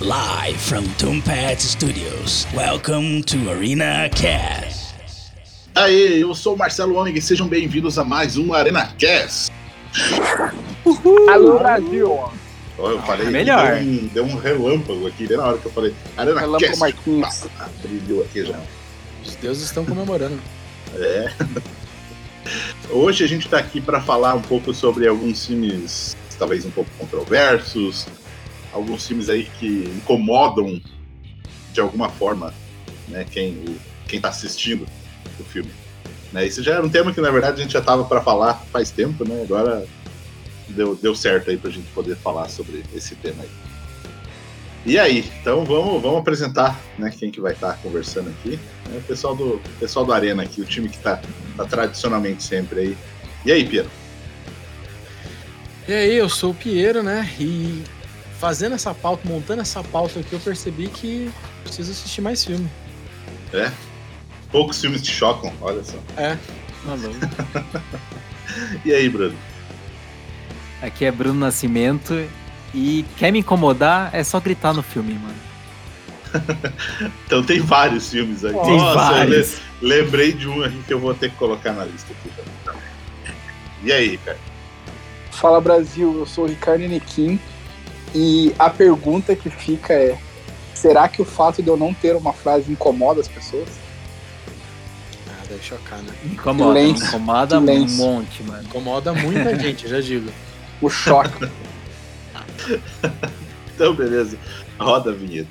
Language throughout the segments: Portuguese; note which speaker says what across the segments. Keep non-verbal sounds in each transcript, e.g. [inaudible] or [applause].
Speaker 1: Live from Tombat Studios. Welcome to Arena Cast.
Speaker 2: Aê, eu sou o Marcelo Ômega e sejam bem-vindos a mais um Arena Cast.
Speaker 3: Alô, Brasil!
Speaker 2: Ó, eu falei,
Speaker 4: É melhor.
Speaker 2: Deu um, deu um relâmpago aqui, bem na hora que eu falei Arena
Speaker 3: Relâmpago
Speaker 2: Cast.
Speaker 3: Marquinhos.
Speaker 2: Pá, brilhou aqui já.
Speaker 4: Os deuses estão comemorando.
Speaker 2: É. [laughs] Hoje a gente tá aqui para falar um pouco sobre alguns filmes, talvez um pouco controversos, alguns filmes aí que incomodam de alguma forma, né, quem, o, quem tá assistindo o filme. Né, esse já era um tema que na verdade a gente já tava para falar faz tempo, né? Agora deu, deu certo aí pra gente poder falar sobre esse tema aí. E aí, então vamos, vamos apresentar né, quem que vai estar conversando aqui. É o pessoal do, pessoal do Arena aqui, o time que tá, tá tradicionalmente sempre aí. E aí, Piero?
Speaker 4: E aí, eu sou o Piero, né? E fazendo essa pauta, montando essa pauta aqui, eu percebi que preciso assistir mais filme.
Speaker 2: É? Poucos filmes te chocam, olha só.
Speaker 4: É, maluco. [laughs]
Speaker 2: E aí, Bruno?
Speaker 5: Aqui é Bruno Nascimento e quer me incomodar é só gritar no filme, mano. [laughs]
Speaker 2: Então tem vários filmes aí.
Speaker 5: Tem
Speaker 2: Nossa,
Speaker 5: vários.
Speaker 2: lembrei de um aqui que eu vou ter que colocar na lista aqui também. E aí, cara?
Speaker 3: Fala Brasil, eu sou o Ricardo Enequim e a pergunta que fica é: será que o fato de eu não ter uma frase incomoda as pessoas?
Speaker 4: Ah, deve chocar, né?
Speaker 5: Incomoda,
Speaker 3: Silêncio.
Speaker 5: incomoda um monte, mano.
Speaker 4: Incomoda muita [laughs] gente, eu já digo.
Speaker 3: O choque. [laughs]
Speaker 2: Então, beleza. Roda a vinheta.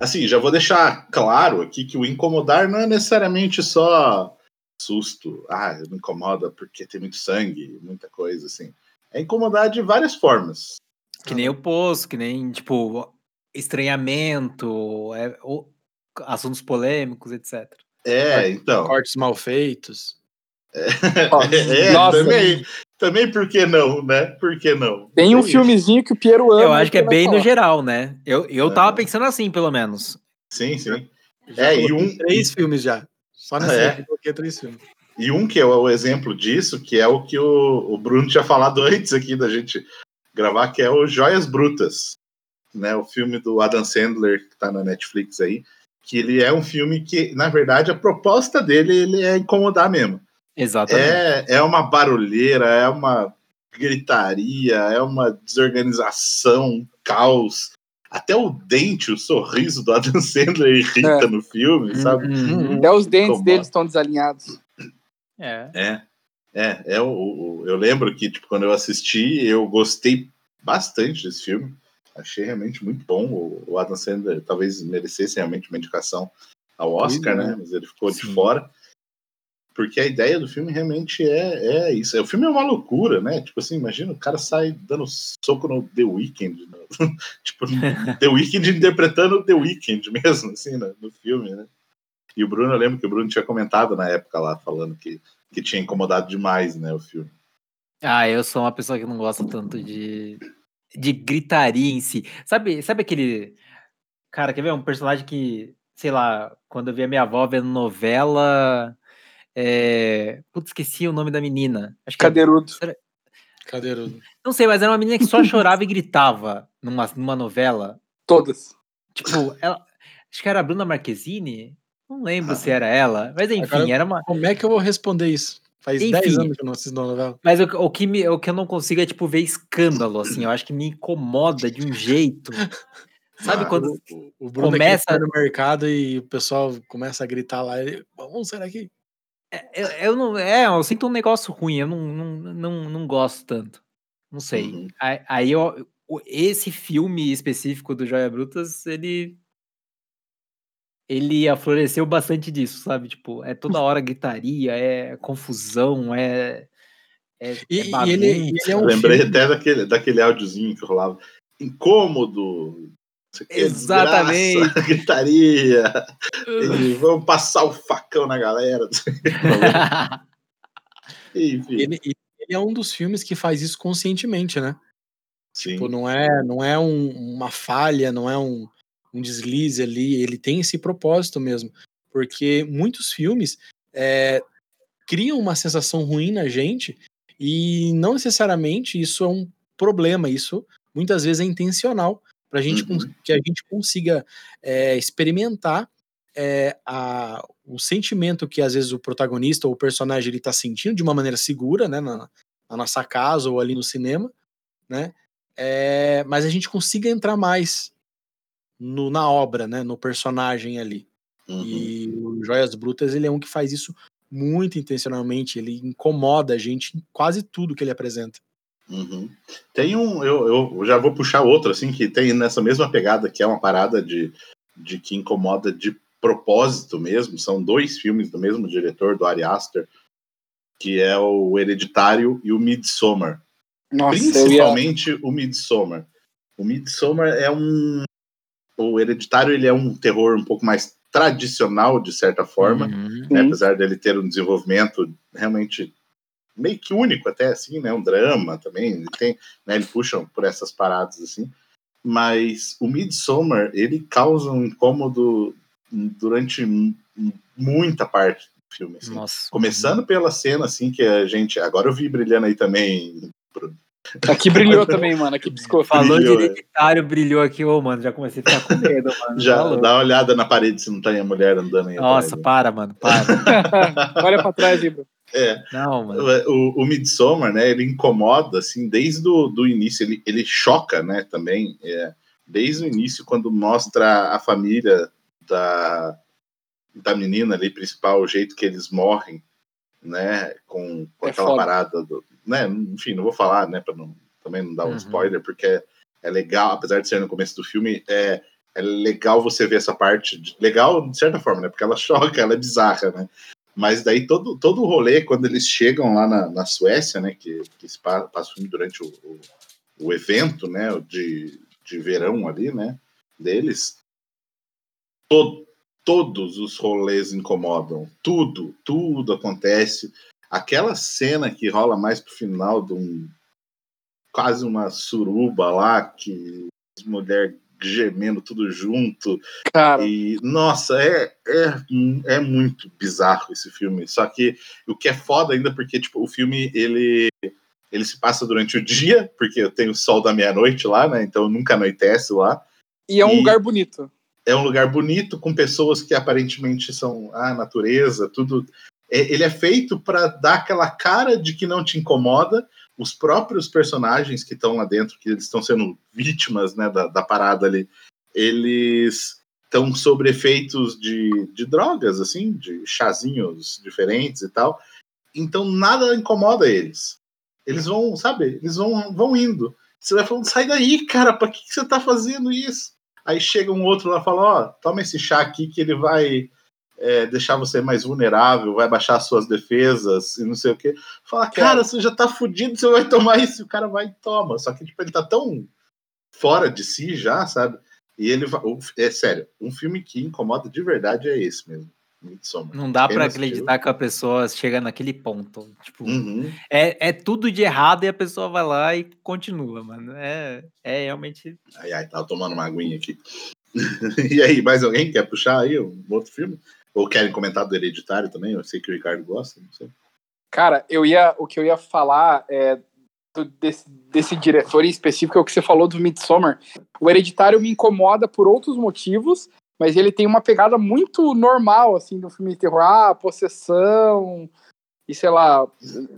Speaker 2: Assim, já vou deixar claro aqui que o incomodar não é necessariamente só susto. Ah, me incomoda porque tem muito sangue, muita coisa assim. É incomodar de várias formas.
Speaker 5: Que nem o poço, que nem, tipo, estranhamento, é, assuntos polêmicos, etc.
Speaker 2: É, então.
Speaker 4: Cortes mal feitos. [laughs]
Speaker 3: Ó,
Speaker 2: é,
Speaker 3: nossa,
Speaker 2: também, também por que não, né? Por que não?
Speaker 3: Tem um
Speaker 2: Tem
Speaker 3: filmezinho que o Piero ama.
Speaker 5: Eu acho que é bem no
Speaker 3: falar.
Speaker 5: geral, né? Eu, eu tava
Speaker 2: É.
Speaker 5: pensando assim, pelo menos.
Speaker 2: Sim, sim.
Speaker 4: Já
Speaker 2: É, e
Speaker 4: coloquei
Speaker 2: um-
Speaker 4: Três filmes já. Só nessa
Speaker 2: É.
Speaker 4: coloquei três filmes.
Speaker 2: E um que é o exemplo disso, que é o que o, o Bruno tinha falado [laughs] antes aqui da gente gravar, que é o Joias Brutas, né? O filme do Adam Sandler que tá na Netflix aí, que ele é um filme que, na verdade, a proposta dele ele é incomodar mesmo.
Speaker 5: Exatamente.
Speaker 2: É, é uma barulheira, é uma gritaria, é uma desorganização, um caos. Até o dente, o sorriso do Adam [laughs] Sandler irrita
Speaker 3: É.
Speaker 2: no filme, sabe?
Speaker 5: Uhum.
Speaker 3: Até os dentes
Speaker 2: Incomoda.
Speaker 3: deles estão desalinhados.
Speaker 5: É.
Speaker 2: É, é, é o, o- eu lembro que tipo, quando eu assisti, eu gostei bastante desse filme. Achei realmente muito bom. O, o Adam Sandler talvez merecesse realmente uma indicação ao Oscar,
Speaker 3: Pois é.
Speaker 2: né? Mas ele ficou de
Speaker 5: Sim.
Speaker 2: fora. Porque a ideia do filme realmente é, é isso. O filme é uma loucura, né? Tipo assim, imagina o cara sai dando soco no The Weeknd. né? [laughs] tipo, [laughs] The Weeknd interpretando The Weeknd mesmo, assim, né? no filme, né? E o Bruno, eu lembro que o Bruno tinha comentado na época lá, falando que, que tinha incomodado demais, né, o filme.
Speaker 5: Ah, eu sou uma pessoa que não gosta tanto de, de gritaria em si. Sabe, sabe aquele. Cara, quer ver? Um personagem que, sei lá, quando eu via minha avó vendo novela. É... Putz, esqueci o nome da menina. Acho que é-
Speaker 3: Cadeirudo.
Speaker 4: Cadeirudo.
Speaker 5: Não sei, mas era uma menina que só chorava e gritava numa, numa novela.
Speaker 3: Todas.
Speaker 5: Tipo, ela. Acho que era a Bruna Marquezine. Não lembro
Speaker 2: Ah.
Speaker 5: se era ela. Mas enfim,
Speaker 4: Agora-
Speaker 5: era uma.
Speaker 4: Como é que eu vou responder isso? Faz
Speaker 5: Enfim.
Speaker 4: 10 anos que eu não assisto novela.
Speaker 5: Mas o, o que me, o que eu não consigo é, tipo, ver escândalo, assim. Eu acho que me incomoda de um jeito. Sabe
Speaker 2: Ah,
Speaker 5: quando.
Speaker 4: O, o Bruno
Speaker 5: Começa-
Speaker 4: Começa... no mercado e o pessoal começa a gritar lá. Ele, Vamos sair daqui.
Speaker 5: Eu, eu não. É, eu sinto um negócio ruim, eu não, não, não, não gosto tanto. Não sei.
Speaker 2: Uhum.
Speaker 5: Aí, aí eu, esse filme específico do Joia Brutas, ele. Ele afloreceu bastante disso, sabe? Tipo, é toda hora gritaria, é confusão, é. É,
Speaker 4: E,
Speaker 5: é
Speaker 4: e ele, ele é um
Speaker 2: Lembrei
Speaker 4: filme-
Speaker 2: até daquele, daquele áudiozinho que rolava. Incômodo. Que,
Speaker 5: Exatamente.
Speaker 2: desgraça, [laughs] gritaria. e vamos passar o facão na galera. [laughs] Enfim.
Speaker 4: ele, ele é um dos filmes que faz isso conscientemente, né?
Speaker 2: sim.
Speaker 4: Tipo, não é, não é um- uma falha, não é um, um deslize ali, ele tem esse propósito mesmo. Porque muitos filmes é, criam uma sensação ruim na gente e não necessariamente isso é um problema, isso muitas vezes é intencional para gente
Speaker 2: Uhum.
Speaker 4: que a gente consiga é, experimentar é, a- o sentimento que às vezes o protagonista ou o personagem ele está sentindo de uma maneira segura, né, na, na nossa casa ou ali no cinema, né? É, mas a gente consiga entrar mais no- na obra, né, no personagem ali.
Speaker 2: Uhum.
Speaker 4: E o Joias Brutas ele é um que faz isso muito intencionalmente, ele incomoda a gente em quase tudo que ele apresenta.
Speaker 2: Uhum. Tem um, eu, eu já vou puxar outro, assim, que tem nessa mesma pegada, que é uma parada de, de que incomoda de propósito mesmo. São dois filmes do mesmo diretor, do Ari Aster, que é o Hereditário e o Midsommar.
Speaker 3: Nossa, eu ia...
Speaker 2: Principalmente o Midsommar. O Midsommar é um. O Hereditário ele é um terror um pouco mais tradicional, de certa forma
Speaker 5: Uhum.
Speaker 2: né, apesar dele ter um desenvolvimento realmente meio que único até assim, né, um drama também, ele tem, né, ele puxa por essas paradas assim, mas o Midsommar, ele causa um incômodo durante muita parte do filme, assim.
Speaker 5: Nossa.
Speaker 2: Começando pela cena assim que a gente, agora eu vi brilhando aí também,
Speaker 3: Aqui brilhou [laughs] também, mano. Aqui piscou.
Speaker 5: Falou
Speaker 2: Brilhou,
Speaker 5: de
Speaker 2: é.
Speaker 5: hereditário, brilhou aqui, ô, mano. Já comecei a ficar com medo, mano. [laughs]
Speaker 2: já
Speaker 5: Tá louco.
Speaker 2: dá uma olhada na parede se não tem a mulher andando aí.
Speaker 5: Nossa,
Speaker 2: atrás,
Speaker 5: para, mano, para. [laughs]
Speaker 3: Olha pra trás, Ibra.
Speaker 2: É,
Speaker 5: Não, mano.
Speaker 2: o, o Midsommar, né, ele incomoda, assim, desde o do início, ele, ele choca, né, também, é, desde o início, quando mostra a família da, da menina ali, principal, o jeito que eles morrem, né, com, com
Speaker 3: É
Speaker 2: aquela
Speaker 3: foda.
Speaker 2: parada, do, né, enfim, não vou falar, né, pra não, também não dar um
Speaker 5: Uhum.
Speaker 2: spoiler, porque é, é legal, apesar de ser no começo do filme, é, é legal você ver essa parte, de- legal de certa forma, né, porque ela [laughs] choca, ela é bizarra, né, mas daí todo, todo o rolê, quando eles chegam lá na, na Suécia, né, que, que se pa- passa durante o, o, o evento, né, de, de verão ali, né, deles, to, todos os rolês incomodam, tudo, tudo acontece. Aquela cena que rola mais pro final de um quase uma suruba lá, que as mulheres gemendo tudo junto,
Speaker 3: Cara,
Speaker 2: e, nossa, é, é, é muito bizarro esse filme. Só que o que é foda ainda, porque tipo, o filme ele, ele se passa durante o dia, porque tem o sol da meia-noite lá, né? Então nunca anoitece lá.
Speaker 3: e é um
Speaker 2: e-
Speaker 3: lugar bonito.
Speaker 2: É um lugar bonito, com pessoas que aparentemente são a natureza, tudo. É- ele é feito para dar aquela cara de que não te incomoda. Os próprios personagens que estão lá dentro, que eles estão sendo vítimas né, da, da parada ali, eles estão sob efeitos de, de drogas, assim, de chazinhos diferentes e tal. Então nada incomoda eles. Eles vão, sabe, eles vão, vão indo. Você vai falando, sai daí, cara, pra que, que você tá fazendo isso? Aí chega um outro lá e fala, ó, toma esse chá aqui que ele vai é, deixar você mais vulnerável, vai baixar suas defesas e não sei o quê. Fala, cara, você já tá fudido, você vai tomar isso. E o cara vai e toma. Só que, tipo, ele tá tão fora de si já, sabe? E ele vai. É sério, um filme que incomoda de verdade é esse mesmo. Midsommar.
Speaker 5: Não dá
Speaker 2: assistiu?
Speaker 5: acreditar que a pessoa chega naquele ponto. Tipo,
Speaker 2: Uhum.
Speaker 5: é, é tudo de errado e a pessoa vai lá e continua, mano. É, é realmente.
Speaker 2: Ai, ai, tava tomando uma aguinha aqui. [laughs] e aí, mais alguém quer puxar aí um outro filme? Ou querem comentar do Hereditário também? Eu sei que o Ricardo gosta, não sei.
Speaker 3: Cara, eu ia, o que eu ia falar é do- desse, desse diretor em específico é o que você falou do Midsommar. O Hereditário me incomoda por outros motivos, mas ele tem uma pegada muito normal, assim, do filme de terror. Ah, possessão, e sei lá.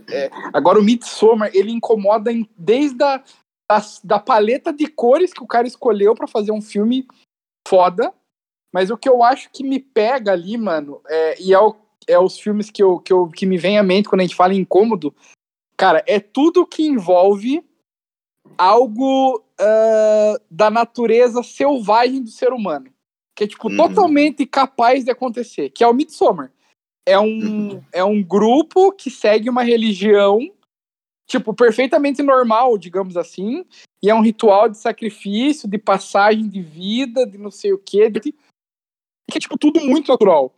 Speaker 3: é. Agora o Midsommar, ele incomoda em- desde a da, da paleta de cores que o cara escolheu pra fazer um filme foda, mas o que eu acho que me pega ali, mano, é, e é, o, é os filmes que, eu, que, eu, que me vem à mente quando a gente fala em incômodo, cara, é tudo que envolve algo uh, da natureza selvagem do ser humano. Que é, tipo,
Speaker 2: Uhum.
Speaker 3: totalmente capaz de acontecer. Que é o Midsommar. É um,
Speaker 2: Uhum.
Speaker 3: é um grupo que segue uma religião, tipo, perfeitamente normal, digamos assim. E é um ritual de sacrifício, de passagem de vida, de não sei o quê. De... Que é, tipo, tudo muito natural.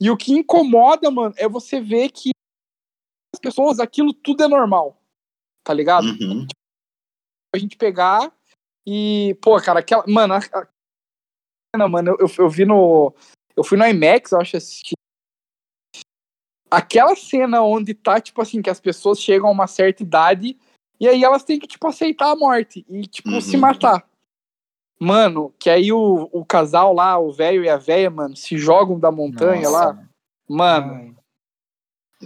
Speaker 3: E o que incomoda, mano, é você ver que as pessoas, aquilo tudo é normal. Tá ligado?
Speaker 2: Uhum.
Speaker 3: A gente pegar e, pô, cara, aquela. Mano, a, a- mano, eu, eu vi no. Eu fui no IMAX, eu acho, assistir. Aquela cena onde tá, tipo assim, que as pessoas chegam a uma certa idade e aí elas têm que, tipo, aceitar a morte e, tipo,
Speaker 2: Uhum.
Speaker 3: se matar. Mano, que aí o, o casal lá, o velho e a velha, mano, se jogam da montanha
Speaker 5: Nossa.
Speaker 3: lá. Mano.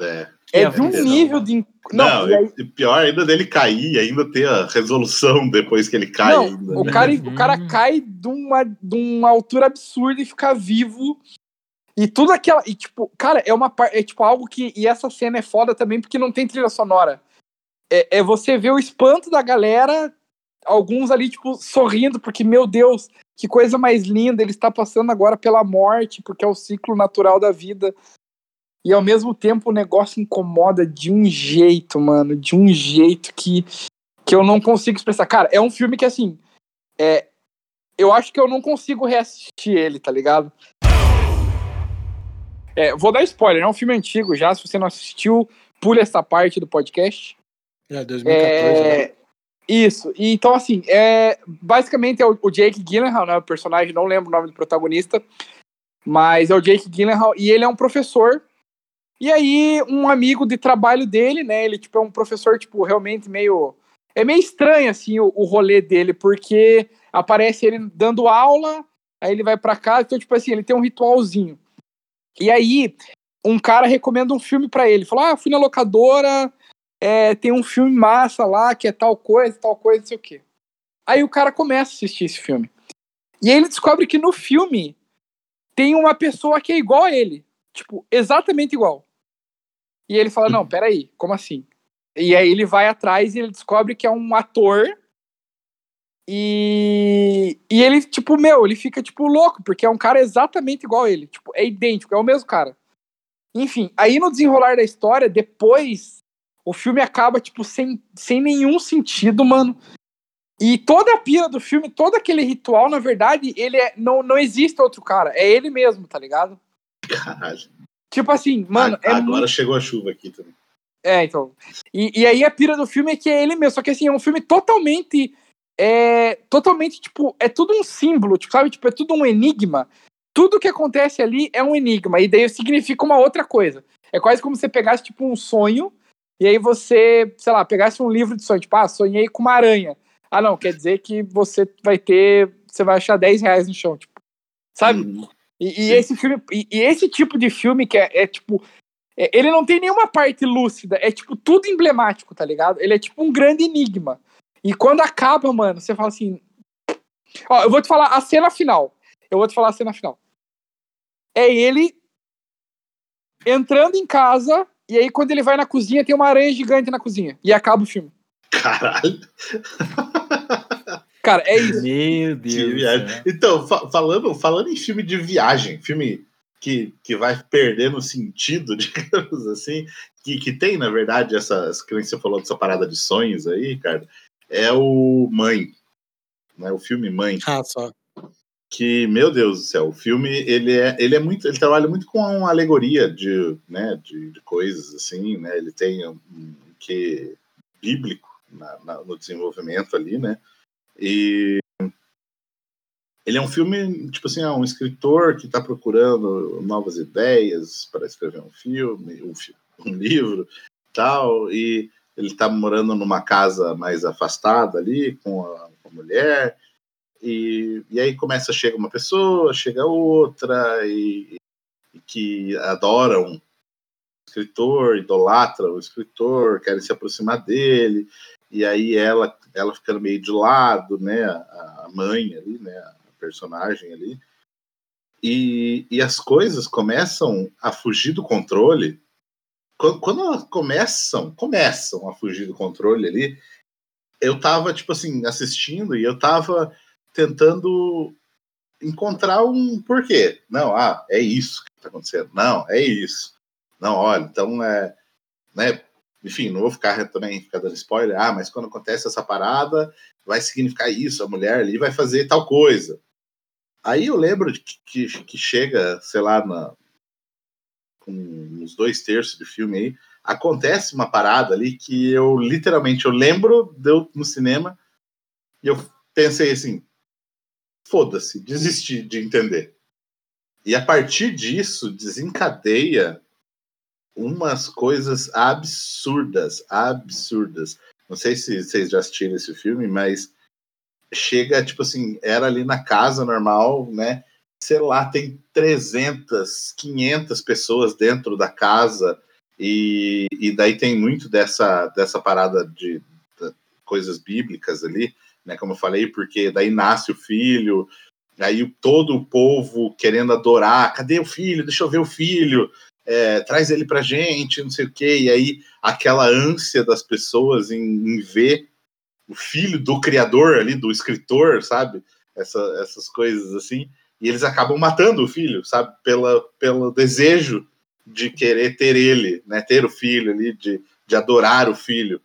Speaker 2: É.
Speaker 3: é de um
Speaker 2: aflição.
Speaker 3: nível de.
Speaker 2: Não,
Speaker 3: e aí-
Speaker 2: pior ainda dele cair, ainda ter a resolução depois que ele cai.
Speaker 3: Não,
Speaker 2: ainda,
Speaker 3: o
Speaker 2: né?
Speaker 3: cara, o cara
Speaker 5: Hum.
Speaker 3: cai de uma, de uma altura absurda e fica vivo. E tudo aquela. E, tipo, cara, é uma É tipo algo que. E essa cena é foda também porque não tem trilha sonora. É, é você ver o espanto da galera, alguns ali, tipo, sorrindo, porque, meu Deus, que coisa mais linda, ele está passando agora pela morte, porque é o ciclo natural da vida. E ao mesmo tempo o negócio incomoda de um jeito, mano, de um jeito que, que eu não consigo expressar. Cara, é um filme que, assim, é, eu acho que eu não consigo reassistir ele, tá ligado? É, vou dar spoiler, é um filme antigo já, se você não assistiu, pule essa parte do podcast.
Speaker 4: É, 2014. né?
Speaker 3: Isso, e então assim, é, basicamente é o, o Jake Gyllenhaal, né, o personagem, não lembro o nome do protagonista, mas é o Jake Gyllenhaal, e ele é um professor, e aí um amigo de trabalho dele, né, ele tipo é um professor, tipo, realmente meio, é meio estranho, assim, o, o rolê dele, porque aparece ele dando aula, aí ele vai pra casa, então tipo assim, ele tem um ritualzinho, e aí um cara recomenda um filme pra ele, falou, ah, fui na locadora, é, tem um filme massa lá, que é tal coisa, tal coisa, não sei o quê. Aí o cara começa a assistir esse filme. E aí ele descobre que no filme tem uma pessoa que é igual a ele. Tipo, exatamente igual. E ele fala, não, peraí, como assim? E aí ele vai atrás e ele descobre que é um ator. E, e ele, tipo, meu, ele fica, tipo, louco, porque é um cara exatamente igual a ele. Tipo, é idêntico, é o mesmo cara. Enfim, aí no desenrolar da história, depois o filme acaba, tipo, sem, sem nenhum sentido, mano. E toda a pira do filme, todo aquele ritual, na verdade, ele é. Não, não existe outro cara. É ele mesmo, tá ligado?
Speaker 2: Caralho.
Speaker 3: Tipo assim, mano,
Speaker 2: Ah,
Speaker 3: é
Speaker 2: agora
Speaker 3: muito.
Speaker 2: chegou a chuva aqui também.
Speaker 3: É, então. E, e aí a pira do filme é que é ele mesmo. Só que assim, é um filme totalmente. É, totalmente, tipo, é tudo um símbolo, tipo, sabe? Tipo, é tudo um enigma. Tudo que acontece ali é um enigma. E daí significa uma outra coisa. É quase como se você pegasse, tipo, um sonho. E aí você, sei lá, pegasse um livro de sonho, tipo, ah, sonhei com uma aranha. Ah, não, quer dizer que você vai ter. Você vai achar 10 reais no chão, tipo. Sabe?
Speaker 2: Uhum.
Speaker 3: E, e esse filme, e, e esse tipo de filme que é, é, tipo. é- ele não tem nenhuma parte lúcida, é tipo tudo emblemático, tá ligado? Ele é tipo um grande enigma. E quando acaba, mano, você fala assim. Ó, eu vou te falar a cena final. Eu vou te falar a cena final. É ele entrando em casa, e aí quando ele vai na cozinha, tem uma aranha gigante na cozinha. E acaba o filme.
Speaker 2: Caralho. [laughs]
Speaker 3: Cara, é isso.
Speaker 5: Meu Deus.
Speaker 2: Então, fa- falando, falando em filme de viagem, filme que, que vai perdendo sentido, [laughs] digamos assim, que, que tem, na verdade, essas que nem você falou dessa parada de sonhos aí, cara, é o Mãe. Né, o filme Mãe.
Speaker 4: Ah, só.
Speaker 2: Que, meu Deus do céu, o filme ele é, ele é muito, ele trabalha muito com uma alegoria de, né, de, de coisas assim, né? Ele tem um, um que bíblico na- na- no desenvolvimento ali, né? E ele é um filme, tipo assim, é um escritor que está procurando novas ideias para escrever um filme, um, um livro, tal, e ele está morando numa casa mais afastada ali com a, com a mulher e, e aí começa, chega uma pessoa, chega outra, e, e que adoram o escritor, idolatram o escritor, querem se aproximar dele, e aí ela, ela ficando meio de lado, né, a, a mãe ali, né, a personagem ali, e, e as coisas começam a fugir do controle, quando, quando elas começam, começam a fugir do controle ali, eu tava, tipo assim, assistindo e eu tava tentando encontrar um porquê. Não, ah, é isso que tá acontecendo. Não, é isso. Não, olha, então é. Né, enfim, não vou ficar também ficar dando spoiler. Ah, mas quando acontece essa parada, vai significar isso, a mulher ali vai fazer tal coisa. Aí eu lembro que, que, que chega, sei lá, na, com uns dois terços do filme aí, acontece uma parada ali que eu literalmente eu lembro deu no cinema e eu pensei assim, foda-se, desisti de entender. E a partir disso desencadeia umas coisas absurdas, absurdas. Não sei se vocês já assistiram esse filme, mas chega, tipo assim, era ali na casa normal, né? Sei lá, tem 300, 500 pessoas dentro da casa, e, e daí tem muito dessa, dessa parada de, de coisas bíblicas ali, né? Como eu falei, porque daí nasce o filho, aí todo o povo querendo adorar, cadê o filho? Deixa eu ver o filho é, traz ele pra gente, não sei o quê, e aí aquela ânsia das pessoas em, em ver o filho do criador ali, do escritor, sabe? Essa, essas coisas assim, e eles acabam matando o filho, sabe? Pela, pelo desejo de querer ter ele, né? Ter o filho ali, de, de adorar o filho.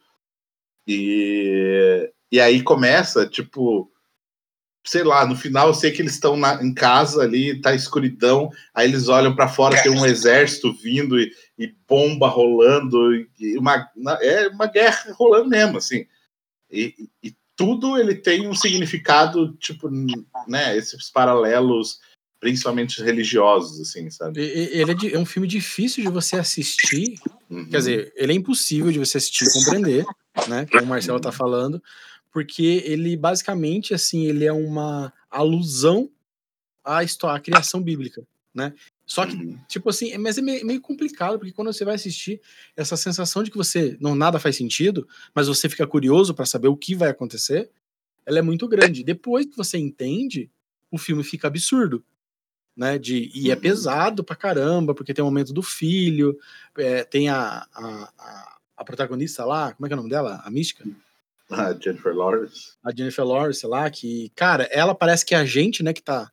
Speaker 2: E, e aí começa, tipo, sei lá, no final eu sei que eles estão em casa ali, tá escuridão, aí eles olham para fora, tem um exército vindo e, e bomba rolando, e uma, é uma guerra rolando mesmo, assim. E, e, tudo ele tem um significado, tipo, né, esses paralelos, principalmente religiosos, assim, sabe?
Speaker 4: Ele é, de, é um filme difícil de você assistir, uhum. quer dizer, ele é impossível de você assistir e compreender, né, como o Marcelo tá falando, porque ele basicamente assim ele é uma alusão à história, à criação bíblica, né? Só que uhum. tipo assim, mas é meio, complicado porque quando você vai assistir essa sensação de que você não nada faz sentido, mas você fica curioso para saber o que vai acontecer, ela é muito grande. Depois que você entende, o filme fica absurdo, né? De, e é uhum. pesado pra caramba, porque tem o momento do filho, é, tem a, a, a, a, protagonista lá, como é que é o nome dela? A mística? [laughs]
Speaker 2: A Jennifer Lawrence.
Speaker 4: A Jennifer Lawrence lá, que, cara, ela parece que é a gente, né, que tá,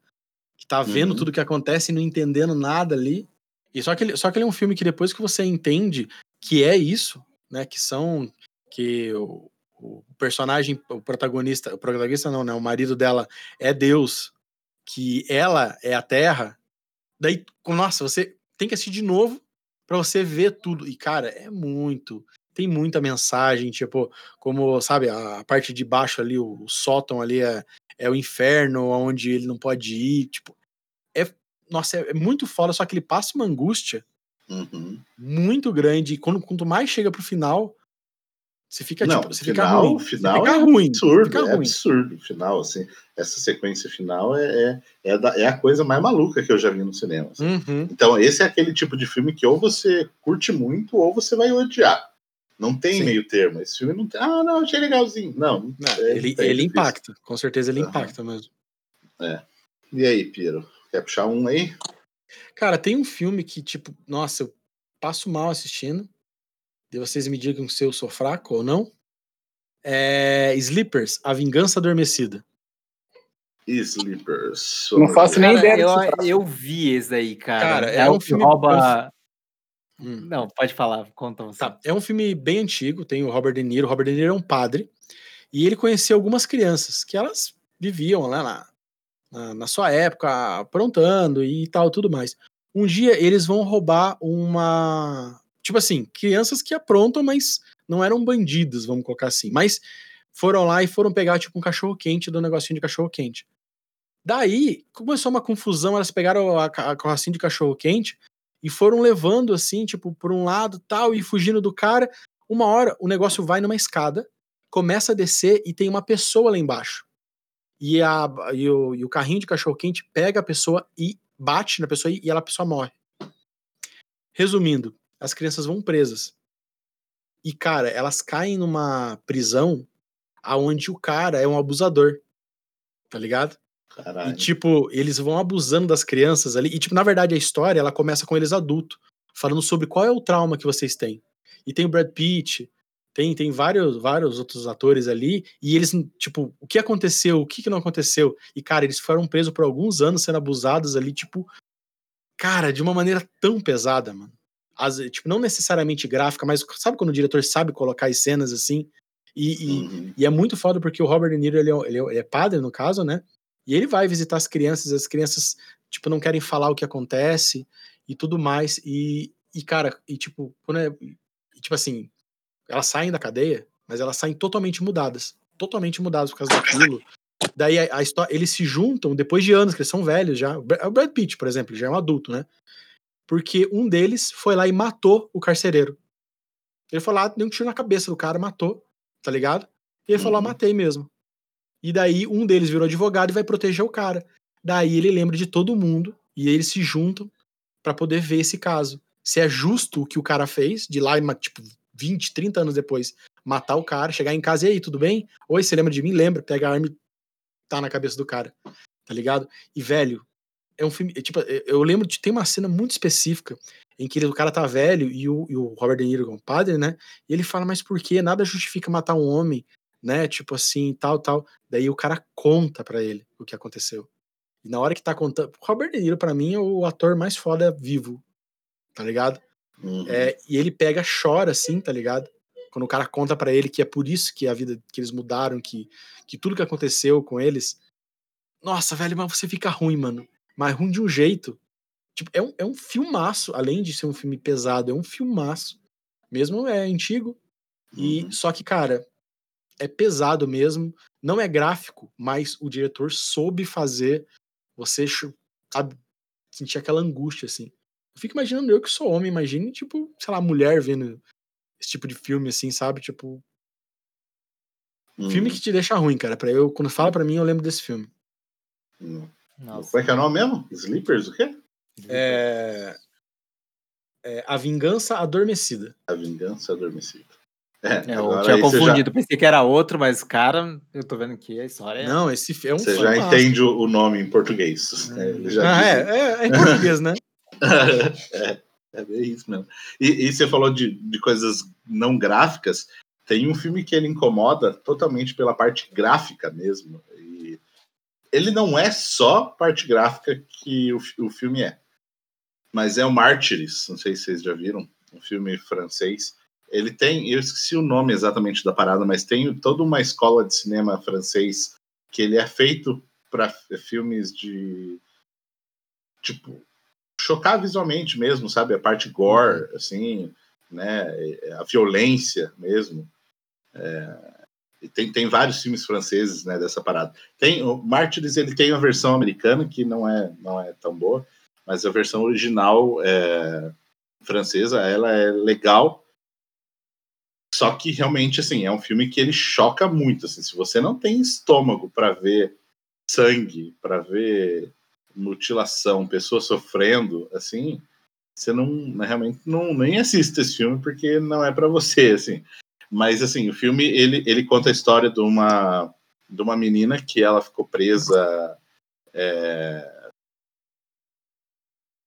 Speaker 4: que tá vendo uhum. tudo que acontece e não entendendo nada ali. E só que, ele, só que ele é um filme que depois que você entende que é isso, né, que são. que o, o personagem, o protagonista, o protagonista não, né, o marido dela é Deus, que ela é a terra. Daí, nossa, você tem que assistir de novo para você ver tudo. E, cara, é muito tem muita mensagem, tipo, como, sabe, a parte de baixo ali, o, o sótão ali é, é o inferno, onde ele não pode ir, tipo, é, nossa, é, é muito foda, só que ele passa uma angústia
Speaker 2: uhum.
Speaker 4: muito grande, e quando, quanto mais chega pro final, você fica,
Speaker 2: não,
Speaker 4: tipo, você
Speaker 2: final,
Speaker 4: fica ruim.
Speaker 2: final
Speaker 4: fica
Speaker 2: é
Speaker 4: ruim,
Speaker 2: absurdo,
Speaker 4: fica
Speaker 2: é
Speaker 4: ruim.
Speaker 2: absurdo o final, assim, essa sequência final é, é, é, da, é, a coisa mais maluca que eu já vi no cinema. Assim.
Speaker 4: Uhum.
Speaker 2: Então, esse é aquele tipo de filme que ou você curte muito ou você vai odiar. Não tem Sim. meio termo. Esse filme não tem. Ah, não, achei legalzinho. Não.
Speaker 4: não é, ele ele impacta. Com certeza ele uhum. impacta mesmo.
Speaker 2: É. E aí, Piero? Quer puxar um aí?
Speaker 4: Cara, tem um filme que, tipo, nossa, eu passo mal assistindo. E vocês me digam se eu sou fraco ou não. É Sleepers, A Vingança Adormecida.
Speaker 2: Sleepers.
Speaker 3: Não faço nem ideia.
Speaker 5: Eu, eu vi esse aí, cara.
Speaker 4: Cara, é, é um filme.
Speaker 5: Rouba... Hum. Não, pode falar, conta você.
Speaker 4: Tá, é um filme bem antigo, tem o Robert De Niro. O Robert De Niro é um padre, e ele conheceu algumas crianças que elas viviam lá na, na, na sua época, aprontando e tal, tudo mais. Um dia eles vão roubar uma. Tipo assim, crianças que aprontam, mas não eram bandidos, vamos colocar assim. Mas foram lá e foram pegar, tipo, um cachorro quente do negocinho de cachorro quente. Daí começou uma confusão, elas pegaram a, a carrocinha de cachorro quente e foram levando assim, tipo, por um lado tal, e fugindo do cara. Uma hora o negócio vai numa escada, começa a descer e tem uma pessoa lá embaixo. E, a, e, o, e o carrinho de cachorro-quente pega a pessoa e bate na pessoa e ela, a pessoa morre. Resumindo, as crianças vão presas. E, cara, elas caem numa prisão aonde o cara é um abusador. Tá ligado?
Speaker 2: Caralho.
Speaker 4: E, tipo, eles vão abusando das crianças ali. E, tipo, na verdade, a história, ela começa com eles adultos, falando sobre qual é o trauma que vocês têm. E tem o Brad Pitt, Tem, tem vários, vários outros atores ali, e eles, tipo, o que aconteceu, o que, que não aconteceu? E, cara, eles foram presos por alguns anos sendo abusados ali, tipo, cara, de uma maneira tão pesada, mano. As, tipo, não necessariamente gráfica, mas sabe quando o diretor sabe colocar as cenas assim? E, e,
Speaker 2: Uhum.
Speaker 4: e é muito foda porque o Robert De Niro, ele é, ele é- ele é padre, no caso, né? E ele vai visitar as crianças, as crianças, tipo, não querem falar o que acontece e tudo mais. E, e cara, e tipo, quando é, e, tipo assim, elas saem da cadeia, mas elas saem totalmente mudadas. Totalmente mudadas por causa daquilo. Daí a, a história, eles se juntam depois de anos, que eles são velhos já. O Bra- o Brad Pitt, por exemplo, já é um adulto, né? Porque um deles foi lá e matou o carcereiro. Ele foi lá, deu um tiro na cabeça do cara, matou, tá ligado? E ele falou, ah,
Speaker 2: Uhum.
Speaker 4: matei mesmo. E daí um deles virou advogado e vai proteger o cara. Daí ele lembra de todo mundo e eles se juntam pra poder ver esse caso. Se é justo o que o cara fez, de lá tipo, 20, 30 anos depois, matar o cara, chegar em casa e aí, tudo bem? Oi, você lembra de mim? Lembra, pega a arma e tá na cabeça do cara, tá ligado? E, velho, é um filme, é, tipo, eu- eu lembro de, tem uma cena muito específica em que ele- o cara tá velho e o, e o Robert De Niro é um padre, né? E ele fala, mas por que? Nada justifica matar um homem, né? Tipo assim, tal, tal. Daí o cara conta pra ele o que aconteceu. E na hora que tá contando, Robert De Niro pra mim é o ator mais foda vivo, tá ligado?
Speaker 2: Uhum.
Speaker 4: É, e ele pega, chora assim, tá ligado? Quando o cara conta pra ele que é por isso que a vida que eles mudaram, que, que tudo que aconteceu com eles. Nossa, velho, mas você fica ruim, mano. Mas ruim de um jeito. Tipo, é um, é um filmaço, além de ser um filme pesado, é um filmaço. Mesmo é antigo. E
Speaker 2: Uhum.
Speaker 4: só que, cara, é pesado mesmo. Não é gráfico, mas o diretor soube fazer você, sabe, sentir aquela angústia, assim. Eu fico imaginando eu que sou homem, imagine, tipo, sei lá, mulher vendo esse tipo de filme, assim, sabe? Tipo, filme
Speaker 2: Uhum.
Speaker 4: que te deixa ruim, cara. Pra eu, quando fala pra mim, eu lembro desse filme.
Speaker 5: Nossa.
Speaker 2: Como é que é o nome mesmo? Sleepers, o quê?
Speaker 4: É... é A Vingança Adormecida.
Speaker 2: A Vingança Adormecida. É,
Speaker 5: É, eu tinha
Speaker 2: você já-
Speaker 5: confundido, pensei que era outro, mas, cara, eu tô vendo que a história é.
Speaker 4: Não, esse é um
Speaker 2: Você já entende o o nome em português. É, ele já
Speaker 4: Ah, é, é, é em português, né? [laughs]
Speaker 2: é, é bem isso mesmo. E, e você falou de, de coisas não gráficas. Tem um filme que ele incomoda totalmente pela parte gráfica mesmo. E ele não é só parte gráfica que o, o filme é. Mas é o Mártires, não sei se vocês já viram, um filme francês. Ele tem, eu esqueci o nome exatamente da parada, mas tem toda uma escola de cinema francês que ele é feito para filmes de tipo chocar visualmente mesmo, sabe? A parte gore, assim, né? A violência mesmo. É, e tem, tem vários filmes franceses, né? Dessa parada. Tem o Mártires, ele tem uma versão americana que não é não é tão boa, mas a versão original é, francesa, ela é legal. Só que realmente, assim, é um filme que ele choca muito. Assim, se você não tem estômago para ver sangue, para ver mutilação, pessoas sofrendo, assim, você não realmente não nem assiste esse filme porque não é para você, assim. Mas assim, o filme ele, ele conta a história de uma de uma menina que ela ficou presa é,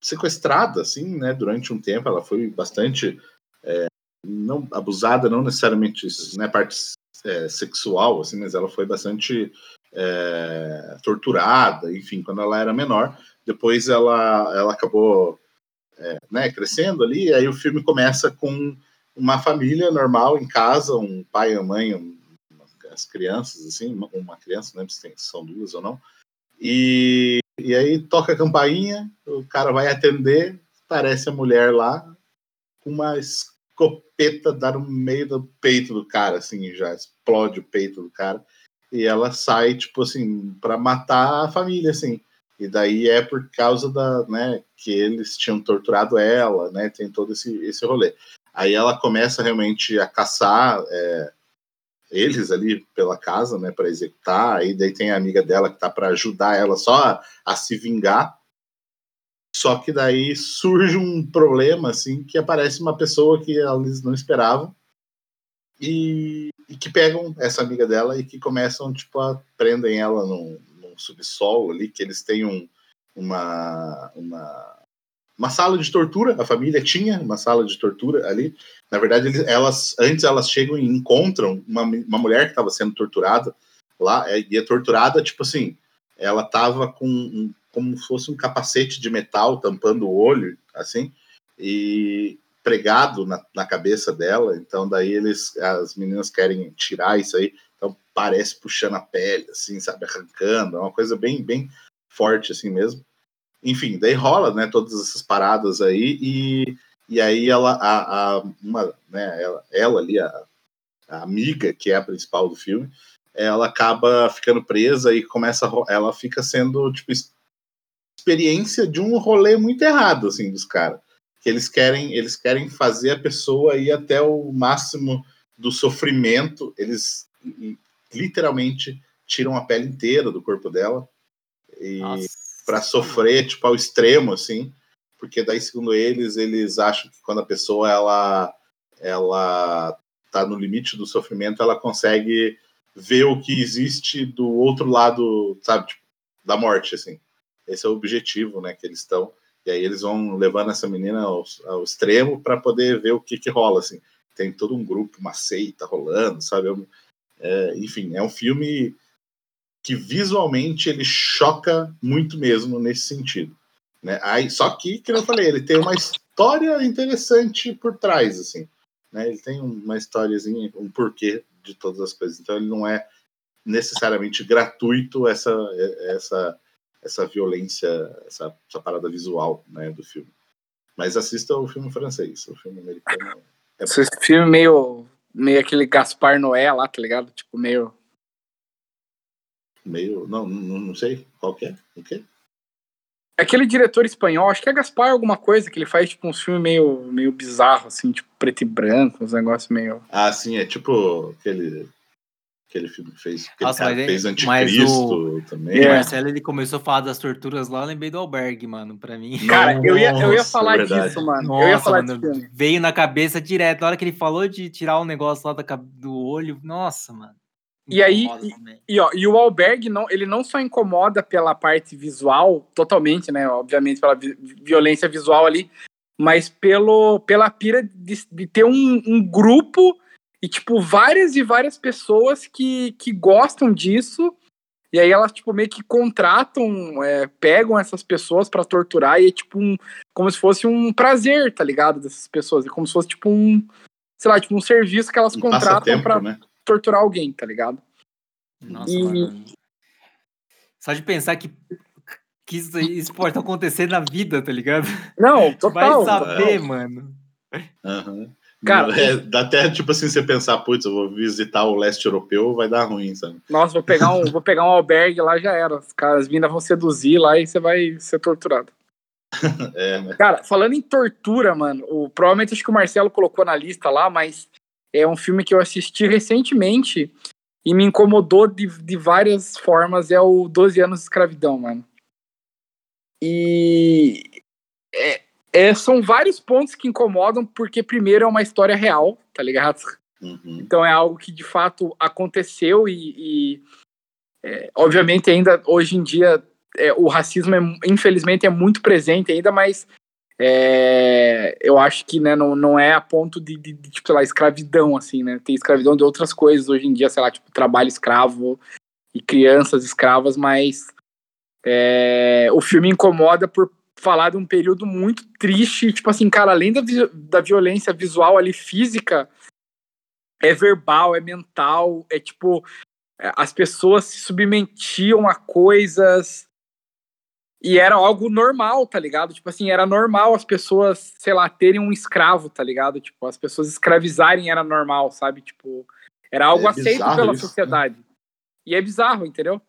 Speaker 2: sequestrada, assim, né? Durante um tempo, ela foi bastante é, não abusada, não necessariamente né, parte é, sexual, assim, mas ela foi bastante é, torturada, enfim, quando ela era menor. Depois ela, ela acabou é, né, crescendo ali, e aí o filme começa com uma família normal em casa, um pai uma mãe, um, as crianças, assim, uma, uma criança, não lembro se, tem, são duas ou não, e, e aí toca a campainha, o cara vai atender, parece a mulher lá, com uma escopeta dar no meio do peito do cara, assim, já explode o peito do cara, e ela sai, tipo assim, para matar a família, assim. E daí é por causa da, né, que eles tinham torturado ela, né, tem todo esse, esse rolê. Aí ela começa realmente a caçar é, eles ali pela casa, né, para executar. Aí daí tem a amiga dela que tá para ajudar ela só a, a, se vingar. Só que daí surge um problema, assim, que aparece uma pessoa que eles não esperavam e, e que pegam essa amiga dela e que começam, tipo, a prendem ela num, num subsolo ali, que eles têm um, uma, uma uma sala de tortura. A família tinha uma sala de tortura ali. Na verdade, eles, elas antes elas chegam e encontram uma, uma mulher que estava sendo torturada lá e é torturada tipo assim. Ela estava com um, como se fosse um capacete de metal tampando o olho, assim, e pregado na, na cabeça dela. Então daí eles, as meninas querem tirar isso aí. Então parece puxando a pele, assim, sabe, arrancando. É uma coisa bem, bem forte assim mesmo enfim, daí rola, né, todas essas paradas aí, e, e aí ela, a, a uma, né, ela, ela ali, a, a, amiga, que é a principal do filme, ela acaba ficando presa e começa, ela fica sendo, tipo, experiência de um rolê muito errado, assim, dos caras, que eles querem, eles querem fazer a pessoa ir até o máximo do sofrimento, eles literalmente tiram a pele inteira do corpo dela, e... Para sofrer tipo ao extremo assim, porque daí segundo eles eles acham que quando a pessoa ela ela tá no limite do sofrimento, ela consegue ver o que existe do outro lado, sabe, tipo, da morte assim. Esse é o objetivo, né, que eles estão. E aí eles vão levando essa menina ao, ao extremo para poder ver o que que rola assim. Tem todo um grupo, uma seita rolando, sabe? É, enfim, é um filme que visualmente ele choca muito mesmo nesse sentido. Né? Aí, só que, como eu falei, ele tem uma história interessante por trás, assim. Né? Ele tem uma historiazinha, um porquê de todas as coisas. Então ele não é necessariamente gratuito essa essa essa violência, essa, essa parada visual né, do filme. Mas assista o filme francês, o filme americano.
Speaker 3: É Esse filme meio, meio aquele Gaspar Noé lá, tá ligado? Tipo, meio
Speaker 2: meio. Não, não, não sei qual que é. O quê?
Speaker 3: Aquele diretor espanhol, acho que é Gaspar alguma coisa, que ele faz tipo uns filmes meio, meio bizarro, assim, tipo preto e branco, uns negócios meio.
Speaker 2: Ah, sim, é tipo aquele. Aquele filme que fez. Aquele Nossa, cara mas, fez Anticristo o... também.
Speaker 5: É. Marcelo ele começou a falar das torturas lá, eu lembrei do Albergue, mano, pra mim. [laughs]
Speaker 3: Cara, Nossa, eu ia, eu ia falar disso, mano.
Speaker 5: Nossa,
Speaker 3: eu ia falar
Speaker 5: mano, disso. Veio na cabeça direto. Na hora que ele falou de tirar o um negócio lá do olho, nossa, mano.
Speaker 3: E aí, e, e, ó, e o Alberg não, ele não só incomoda pela parte visual, totalmente, né? Obviamente, pela vi violência visual ali, mas pelo, pela pira de, de ter um, um, grupo e, tipo, várias e várias pessoas que, que gostam disso. E aí elas, tipo, meio que contratam, é, pegam essas pessoas para torturar e é, tipo, um, como se fosse um prazer, tá ligado? Dessas pessoas. É como se fosse, tipo, um, sei lá, tipo, um serviço que elas um contratam pra. Né? torturar alguém, tá ligado?
Speaker 5: Nossa, e... mano. Só de pensar que, que isso, isso pode acontecer na vida, tá ligado?
Speaker 3: Não, total.
Speaker 5: Vai saber, mano.
Speaker 2: Uhum. Cara, é, dá até tipo assim você pensar, putz, eu vou visitar o leste europeu, vai dar ruim, sabe?
Speaker 3: Nossa, vou pegar um, vou pegar um albergue lá já era. Os caras vindas vão seduzir lá e você vai ser torturado. [laughs] é, né? Cara, falando em tortura, mano, o, provavelmente acho que o Marcelo colocou na lista lá, mas é um filme que eu assisti recentemente e me incomodou de, de várias formas. É o 12 anos de escravidão, mano. E é, é, são vários pontos que incomodam, porque primeiro é uma história real, tá ligado? Uhum. Então é algo que de fato aconteceu e, e é, obviamente ainda hoje em dia é, o racismo é, infelizmente é muito presente ainda, mas é, eu acho que né, não, não é a ponto de, de, de, tipo, sei lá, escravidão, assim, né? Tem escravidão de outras coisas hoje em dia, sei lá, tipo, trabalho escravo e crianças escravas, mas é, o filme incomoda por falar de um período muito triste, tipo assim, cara, além da, da violência visual ali, física, é verbal, é mental, é tipo, é, as pessoas se submetiam a coisas e era algo normal, tá ligado? Tipo assim, era normal as pessoas, sei lá, terem um escravo, tá ligado? Tipo, as pessoas escravizarem era normal, sabe? Tipo, era algo é aceito pela isso, né? sociedade. Né? E é bizarro, entendeu?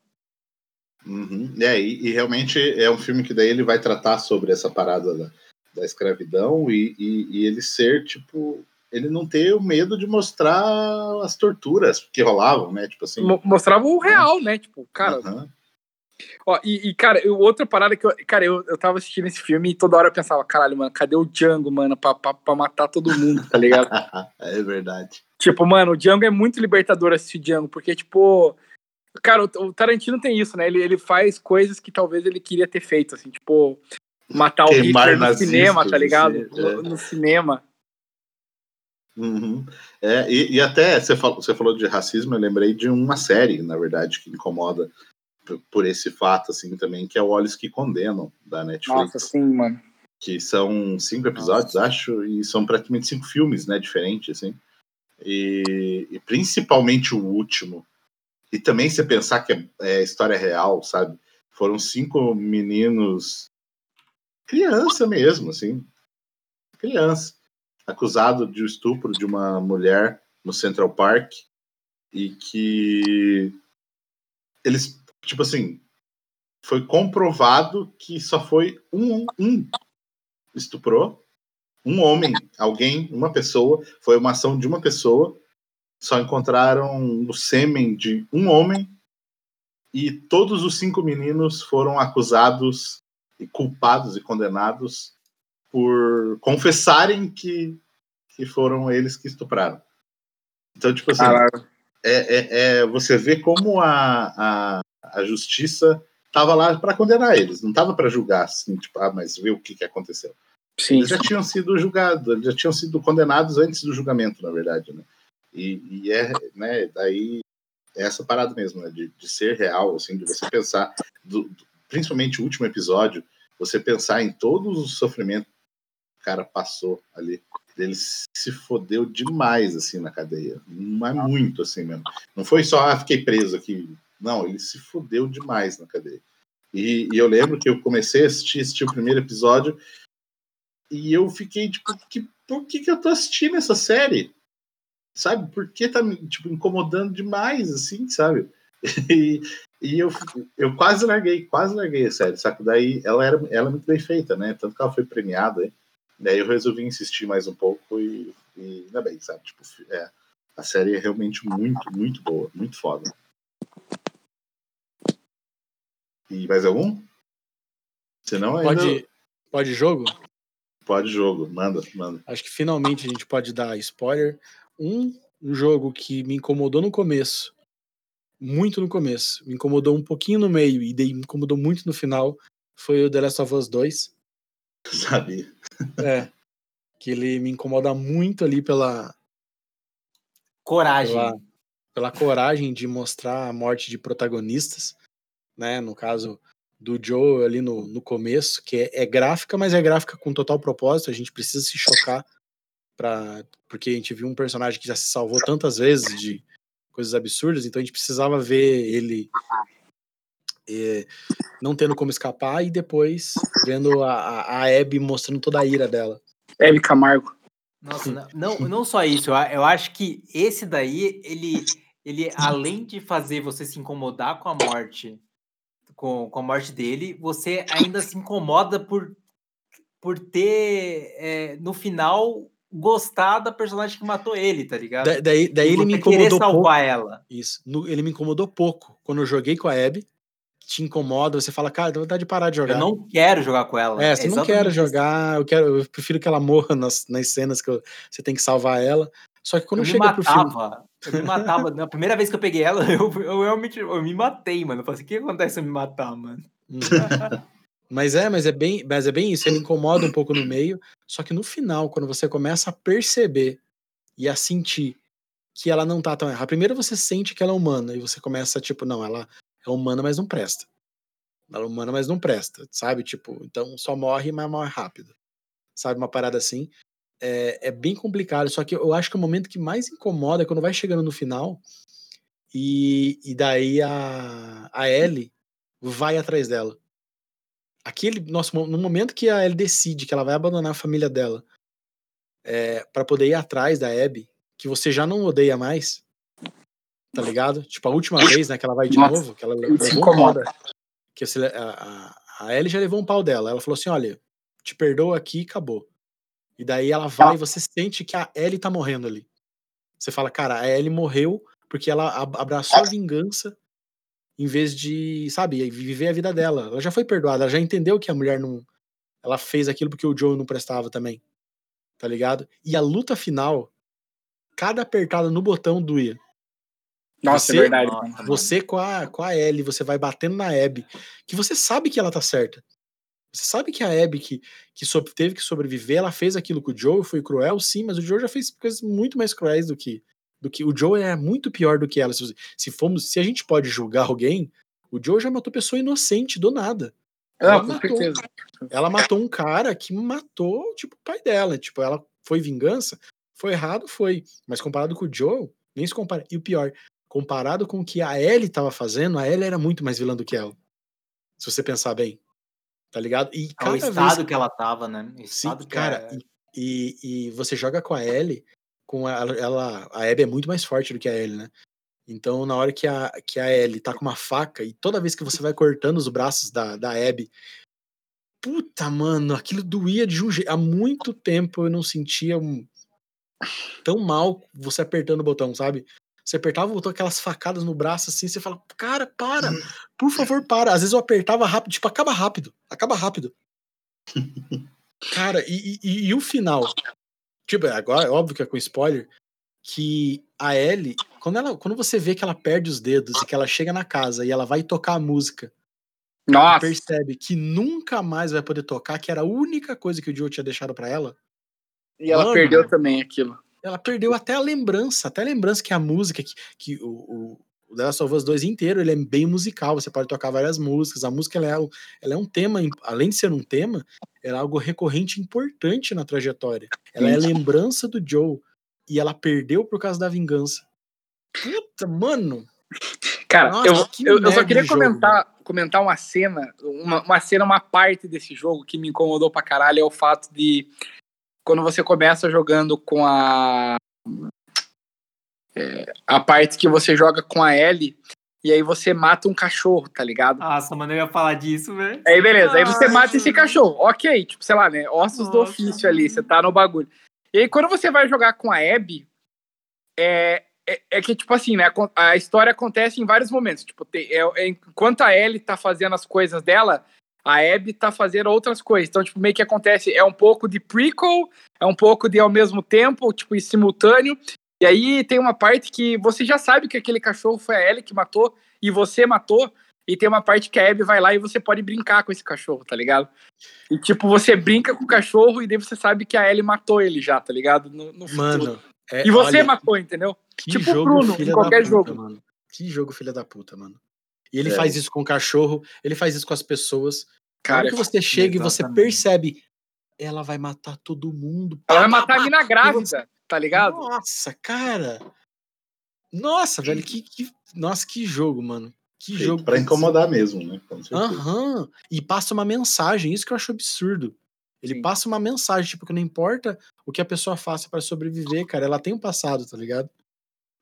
Speaker 2: Uhum. É, e, e, realmente é um filme que daí ele vai tratar sobre essa parada da, da escravidão e, e, e, ele ser, tipo, ele não ter o medo de mostrar as torturas que rolavam, né? Tipo assim.
Speaker 3: Mostrava o real, né? Tipo, cara, uhum. Ó, e, cara, eu, outra parada que eu. Cara, eu, eu tava assistindo esse filme e toda hora eu pensava, caralho, mano, cadê o Django, mano, pra, pra, pra matar todo mundo, tá ligado? [laughs]
Speaker 2: é verdade.
Speaker 3: Tipo, mano, o Django é muito libertador assistir Django, porque, tipo. Cara, o, Tarantino tem isso, né? Ele, ele faz coisas que talvez ele queria ter feito, assim, tipo. Matar o
Speaker 2: Queimar
Speaker 3: Hitler no cinema, tá ligado?
Speaker 2: é.
Speaker 3: No, no cinema.
Speaker 2: Uhum. É, e, e até você falou, você falou de racismo, eu lembrei de uma série, na verdade, que incomoda p- por esse fato, assim, também, que é o Olhos que Condenam, da Netflix.
Speaker 3: Nossa, sim, mano.
Speaker 2: que são cinco episódios, acho, e são praticamente cinco filmes, né, diferentes, assim. E, e principalmente o último. E também você pensar que é, é história real, sabe? Foram cinco meninos, criança mesmo, assim, criança, acusado de estupro de uma mulher no Central Park e que eles, tipo assim, foi comprovado que só foi um, um estuprou um homem, alguém, uma pessoa, foi uma ação de uma pessoa, só encontraram o sêmen de um homem e todos os cinco meninos foram acusados e culpados e condenados por confessarem que, que foram eles que estupraram. Então, tipo assim, é, é, é- você vê como a, a, a justiça estava lá para condenar eles, não estava para julgar, assim, tipo, ah, mas vê o que, que aconteceu.
Speaker 3: Sim.
Speaker 2: Eles já tinham sido julgados, eles já tinham sido condenados antes do julgamento, na verdade, né? E, e é, né, daí é essa parada mesmo, né, de, de ser real, assim, de você pensar, do- do- principalmente o último episódio, você pensar em todos os sofrimentos que o cara passou ali. Ele se fodeu demais, assim, na cadeia. Mas muito, assim mesmo. Não foi só, ah, fiquei preso aqui. Não, ele se fodeu demais na cadeia. E, e eu lembro que eu comecei a assistir, assistir o primeiro episódio e eu fiquei, tipo, que, por que, que eu tô assistindo essa série? Sabe? Por que tá me tipo, incomodando demais, assim, sabe? [laughs] E, e eu, eu quase larguei, quase larguei a série, sabe? Daí ela era, ela é muito bem feita, né? Tanto que ela foi premiada, hein? Daí eu resolvi insistir mais um pouco e, e ainda bem, sabe? Tipo, é, a série é realmente muito, muito boa, muito foda. E mais algum? Senão ainda
Speaker 4: Pode, pode jogo?
Speaker 2: pode jogo, manda, manda.
Speaker 4: Acho que finalmente a gente pode dar spoiler. Um, um jogo que me incomodou no começo, muito no começo, me incomodou um pouquinho no meio e daí me incomodou muito no final, foi o The Last of Us 2.
Speaker 2: Sabia. [laughs]
Speaker 4: É. Que ele me incomoda muito ali pela,
Speaker 5: Coragem.
Speaker 4: pela, pela coragem de mostrar a morte de protagonistas, né? No caso do Joe ali no, no começo, que é, é gráfica, mas é gráfica com total propósito. A gente precisa se chocar para porque a gente viu um personagem que já se salvou tantas vezes de coisas absurdas, então a gente precisava ver ele eh, não tendo como escapar e depois vendo a, a, a Abby mostrando toda a ira dela.
Speaker 3: Hebe Camargo.
Speaker 5: Nossa, não, não, só isso, eu acho que esse daí, ele, ele, além de fazer você se incomodar com a morte, com, com a morte dele, você ainda se incomoda por, por ter, é, no final, gostado da personagem que matou ele, tá ligado?
Speaker 4: Da- daí daí ele me incomodou pouco.
Speaker 5: ela.
Speaker 4: Isso. No- ele me incomodou pouco. Quando eu joguei com a Abby, te incomoda, você fala, cara, dá vontade de parar de jogar.
Speaker 5: Eu não quero jogar com ela.
Speaker 4: é, você não
Speaker 5: exatamente
Speaker 4: quero
Speaker 5: isso.
Speaker 4: jogar, eu quero, eu prefiro que ela morra nas, nas cenas que eu- você tem que salvar ela. Só que quando
Speaker 5: Eu me
Speaker 4: chega pro filme.
Speaker 5: matava. Eu me matava. Na primeira vez que eu peguei ela, [laughs] eu, eu realmente eu me matei, mano. Eu falei assim, o que acontece se eu me matar, mano? [laughs]
Speaker 4: Mas é, mas é bem, mas é bem isso, ele incomoda um pouco no meio, só que no final, quando você começa a perceber e a sentir que ela não tá tão errada. Primeiro você sente que ela é humana e você começa tipo, não, ela é humana, mas não presta. Ela é humana, mas não presta, sabe? Tipo, então só morre, mas morre rápido. Sabe uma parada assim? É, é bem complicado, só que eu acho que o momento que mais incomoda é quando vai chegando no final e, e daí a, a Ellie vai atrás dela aquele nosso no momento que a Ellie decide que ela vai abandonar a família dela é, para poder ir atrás da Abby, que você já não odeia mais, tá ligado? Tipo a última vez, né, que ela vai de
Speaker 3: Nossa,
Speaker 4: novo, que ela levou um pau
Speaker 3: incomoda.
Speaker 4: que você, a, a, a Ellie já levou um pau dela. Ela falou assim, olha, te perdoo aqui, e acabou. E daí ela vai e você sente que a Ellie tá morrendo ali. Você fala, cara, a Ellie morreu porque ela ab- abraçou a vingança em vez de, sabe, viver a vida dela. Ela já foi perdoada, ela já entendeu que a mulher não. Ela fez aquilo porque o Joe não prestava também. Tá ligado? E a luta final, cada apertada no botão doía.
Speaker 3: Nossa,
Speaker 4: Você-
Speaker 3: é verdade. Mano.
Speaker 4: Você com a, com a Ellie, você vai batendo na Abby, que você sabe que ela tá certa. Você sabe que a Abby que, que so- teve que sobreviver, ela fez aquilo com o Joe, foi cruel, sim, mas o Joe já fez coisas muito mais cruéis do que do que o Joe é muito pior do que ela. Se, se fomos, se a gente pode julgar alguém, o Joe já matou pessoa inocente do nada. Ela
Speaker 3: Não, com
Speaker 4: matou.
Speaker 3: certeza.
Speaker 4: Ela matou um cara que matou, tipo, o pai dela. Tipo, ela foi vingança? Foi errado, foi. Mas comparado com o Joe, nem se compara. E o pior, comparado com o que a Ellie tava fazendo, a Ellie era muito mais vilã do que ela. Se você pensar bem. Tá ligado? E
Speaker 5: É o estado
Speaker 4: vez
Speaker 5: que ela tava, né? O
Speaker 4: Sim,
Speaker 5: estado que
Speaker 4: cara,
Speaker 5: é-
Speaker 4: e, e, e você joga com a Ellie, com ela, ela, a Abby é muito mais forte do que a Ellie, né? Então, na hora que a, que a Ellie tá com uma faca, e toda vez que você vai cortando os braços da, da Abby, puta, mano, aquilo doía de um jeito. Há muito tempo eu não sentia um, tão mal você apertando o botão, sabe? Você apertava o botão, aquelas facadas no braço assim, você fala, cara, para, por favor, para. Às vezes eu apertava rápido, tipo, acaba rápido, acaba rápido. [laughs] Cara, e, e- e o final? Tipo, agora é óbvio que é com spoiler, que a Ellie, quando, ela, quando você vê que ela perde os dedos e que ela chega na casa e ela vai tocar a música, e
Speaker 3: Nossa,
Speaker 4: percebe que nunca mais vai poder tocar, que era a única coisa que o Joe tinha deixado pra ela,
Speaker 3: e ela
Speaker 4: Mano.
Speaker 3: perdeu também aquilo.
Speaker 4: ela perdeu até a lembrança, até a lembrança que a música, que, que o, o, o The Last of Us 2 inteiro, ele é bem musical, você pode tocar várias músicas, a música ela é, um- ela é um tema, além de ser um tema, ela é algo recorrente e importante na trajetória. Ela é a lembrança do Joe, e ela perdeu por causa da vingança. Puta, mano!
Speaker 3: Cara,
Speaker 4: Nossa,
Speaker 3: eu,
Speaker 4: que
Speaker 3: eu, eu só queria
Speaker 4: jogo,
Speaker 3: comentar, comentar uma cena, uma, uma cena, uma parte desse jogo que me incomodou pra caralho é o fato de quando você começa jogando com a. é, a parte que você joga com a Ellie e aí você mata um cachorro, tá ligado?
Speaker 5: Nossa, mano, eu ia falar disso, velho.
Speaker 3: Aí beleza, aí você mata esse cachorro, ok, tipo, sei lá, né? Ossos do
Speaker 5: Nossa,
Speaker 3: ofício ali, você tá no bagulho. E aí quando você vai jogar com a Abby, é, é, é que, tipo assim, né? A história acontece em vários momentos. Tipo, tem- é, é- enquanto a Ellie tá fazendo as coisas dela, a Abby tá fazendo outras coisas. Então, tipo, meio que acontece, é um pouco de prequel, é um pouco de ao mesmo tempo, tipo, em simultâneo. E aí tem uma parte que você já sabe que aquele cachorro foi a Ellie que matou e você matou. E tem uma parte que a Abby vai lá e você pode brincar com esse cachorro, tá ligado? E tipo, você brinca com o cachorro e daí você sabe que a Ellie matou ele já, tá ligado? No, no.
Speaker 4: Mano. é-
Speaker 3: e você
Speaker 4: olha,
Speaker 3: matou, entendeu?
Speaker 4: que
Speaker 3: tipo
Speaker 4: jogo
Speaker 3: Bruno, em qualquer
Speaker 4: puta,
Speaker 3: jogo.
Speaker 4: Mano. Que jogo filha da puta, mano. E ele
Speaker 2: É.
Speaker 4: faz isso com o cachorro, ele faz isso com as pessoas.
Speaker 3: Cara,
Speaker 4: Cara, que você chega e você
Speaker 5: exatamente.
Speaker 4: percebe, ela vai matar todo mundo.
Speaker 3: ela vai matar a mina grávida, tá ligado?
Speaker 4: Nossa, cara. Nossa, velho, que, que- nossa, que jogo, mano. Que
Speaker 2: Feito
Speaker 4: jogo.
Speaker 2: Pra incomodar mesmo, né?
Speaker 4: Aham. E passa uma mensagem, isso que eu acho absurdo. Ele
Speaker 3: Sim.
Speaker 4: passa uma mensagem, tipo, que não importa o que a pessoa faça pra sobreviver, cara, ela tem um passado, tá ligado?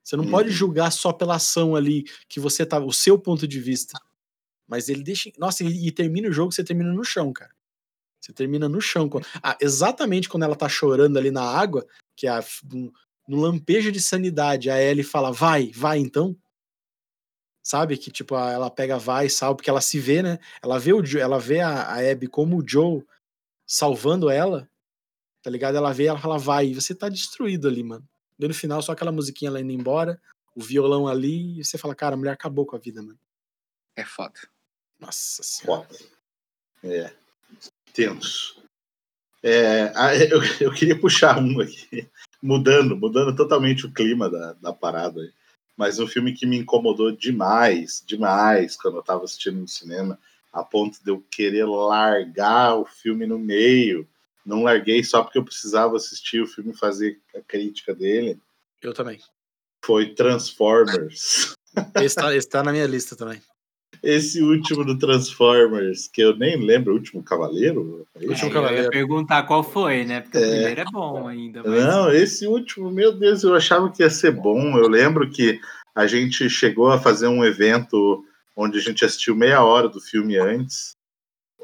Speaker 4: Você não pode
Speaker 2: Uhum.
Speaker 4: julgar só pela ação ali que você tá, o seu ponto de vista. Mas ele deixa, nossa, e, e termina o jogo, você termina no chão, cara. Você termina no chão. Quando- Ah, exatamente quando ela tá chorando ali na água, que a, no, no lampejo de sanidade, a Ellie fala, vai, vai então. Sabe? Que tipo, a- ela pega, vai, salva, porque ela se vê, né? Ela vê, o, ela vê a, a Abby como o Joe salvando ela, tá ligado? Ela vê, ela fala, vai, e você tá destruído ali, mano. Daí no final, só aquela musiquinha ela indo embora, o violão ali, e você fala, cara, a mulher acabou com a vida, mano.
Speaker 3: É foda.
Speaker 4: Nossa senhora.
Speaker 2: Foda. É. Tenso. É, [laughs] eu, eu queria puxar um aqui, mudando, mudando totalmente o clima da, da parada. aí. Mas um filme que me incomodou demais, demais, quando eu tava assistindo no cinema, a ponto de eu querer largar o filme no meio. Não larguei só porque eu precisava assistir o filme e fazer a crítica dele.
Speaker 4: Eu também.
Speaker 2: Foi Transformers.
Speaker 4: Tá, esse tá na minha lista também.
Speaker 2: Esse último do Transformers, que eu nem lembro, o último Cavaleiro? É
Speaker 4: Último?
Speaker 5: É, eu
Speaker 4: Cavaleiro.
Speaker 5: ia perguntar qual foi, né? Porque o
Speaker 2: É.
Speaker 5: primeiro é bom ainda. Mas...
Speaker 2: Não, esse último, meu Deus, eu achava que ia ser bom. Eu lembro que a gente chegou a fazer um evento onde a gente assistiu meia hora do filme antes.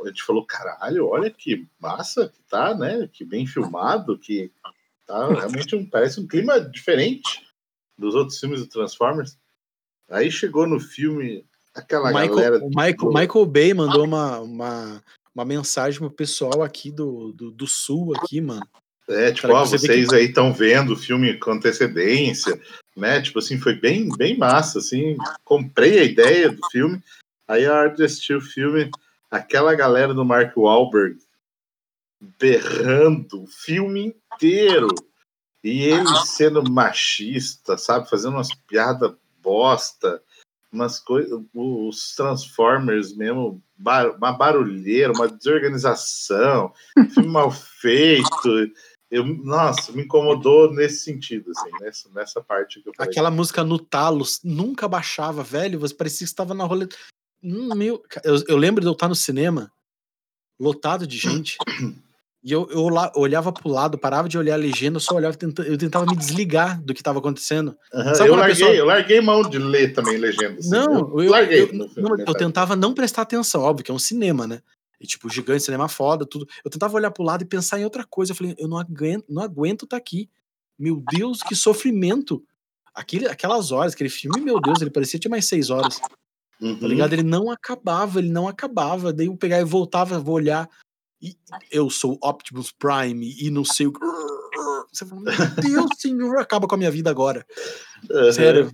Speaker 2: A gente falou, caralho, olha que massa que tá, né? Que bem filmado, que tá realmente um, parece um clima diferente dos outros filmes do Transformers. Aí chegou no filme aquela
Speaker 4: O
Speaker 2: galera.
Speaker 4: Michael, o Michael, Michael Bay mandou uma, uma, uma mensagem pro pessoal aqui do, do, do sul, aqui, mano.
Speaker 2: É, tipo, ó,
Speaker 4: você vê
Speaker 2: vocês
Speaker 4: que-
Speaker 2: aí estão vendo o filme com antecedência, né? Tipo assim, foi bem, bem massa, assim. Comprei a ideia do filme. Aí a hora de assistir o filme, aquela galera do Mark Wahlberg berrando o filme inteiro. E ele sendo machista, sabe? Fazendo umas piadas bosta, umas coisas. Os Transformers mesmo, bar, uma barulheira, uma desorganização, filme mal feito. Eu, nossa, me incomodou nesse sentido, assim, nessa, nessa parte que eu falei.
Speaker 4: Aquela música no talos nunca baixava, velho. Você parecia que estava na roleta. Hum, meu, eu, eu lembro de eu estar no cinema, lotado de gente. E eu, eu olhava pro lado, parava de olhar a legenda, só olhava, eu tentava me desligar do que estava acontecendo.
Speaker 2: Uhum, eu, larguei, pessoa... eu larguei mão de ler também legenda.
Speaker 4: Assim, não, eu, eu, larguei eu, não, eu tentava não prestar atenção, óbvio que é um cinema, né? E, tipo, gigante, cinema foda, tudo. Eu tentava olhar pro lado e pensar em outra coisa. Eu falei, eu não aguento, não aguento tá aqui. Meu Deus, que sofrimento. Aquele, aquelas horas, aquele filme, meu Deus, ele parecia que tinha mais seis horas. Tá uhum. Tá ligado? Ele não acabava, ele não acabava. Daí eu pegava e voltava, vou olhar e eu sou Optimus Prime e não sei o que. Você fala, meu Deus, [laughs] senhor, acaba com a minha vida agora. Uhum. Sério.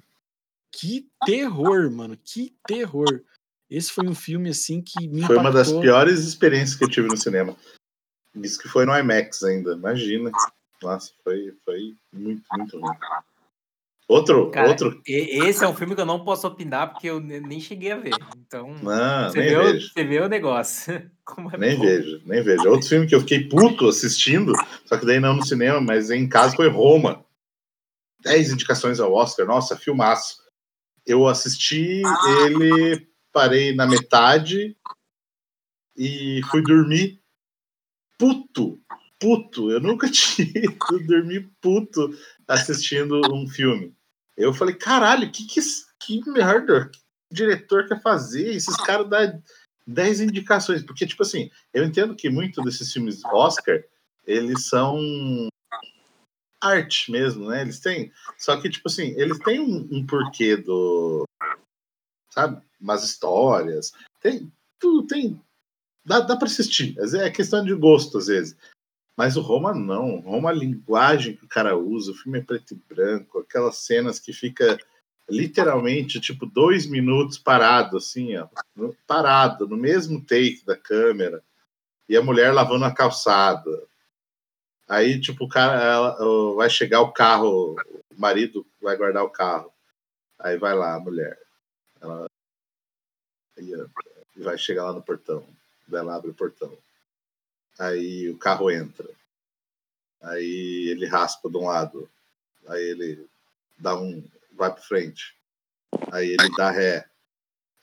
Speaker 4: Que terror, mano. Que terror. Esse foi um filme assim que me
Speaker 2: Foi impactou. uma das piores experiências que eu tive no cinema. Isso que foi no IMAX ainda, imagina. Nossa, foi, foi muito, muito ruim. Outro,
Speaker 5: Cara,
Speaker 2: outro.
Speaker 5: Esse é um filme que eu não posso opinar porque eu nem cheguei a ver. Então,
Speaker 2: não,
Speaker 5: você, vê o, você vê o negócio. [laughs]
Speaker 2: É nem bom. vejo, nem vejo. Outro filme que eu fiquei puto assistindo, só que daí não no cinema, mas em casa foi Roma. Dez indicações ao Oscar, nossa, filmaço. Eu assisti ele, parei na metade e fui dormir puto, puto. Eu nunca [laughs] tinha ido dormir puto assistindo um filme. Eu falei, caralho, que, que, que merda que diretor quer fazer? Esses caras dão 10 indicações. Porque, tipo assim, eu entendo que muito desses filmes Oscar, eles são arte mesmo, né? Eles têm. Só que, tipo assim, eles têm um, um porquê do. Sabe? Umas histórias. Tem. Tudo tem. Dá, dá pra assistir. É questão de gosto, às vezes. Mas o Roma não. Roma, a linguagem que o cara usa, o filme é preto e branco, aquelas cenas que fica literalmente tipo dois minutos parado, assim, ó, parado, no mesmo take da câmera, e a mulher lavando a calçada. Aí, tipo, o cara ela, vai chegar o carro, o marido vai guardar o carro. Aí vai lá a mulher. Ela vai chegar lá no portão. Ela abre o portão. Aí o carro entra. Aí ele raspa de um lado. Aí ele dá um. vai para frente. Aí ele dá ré.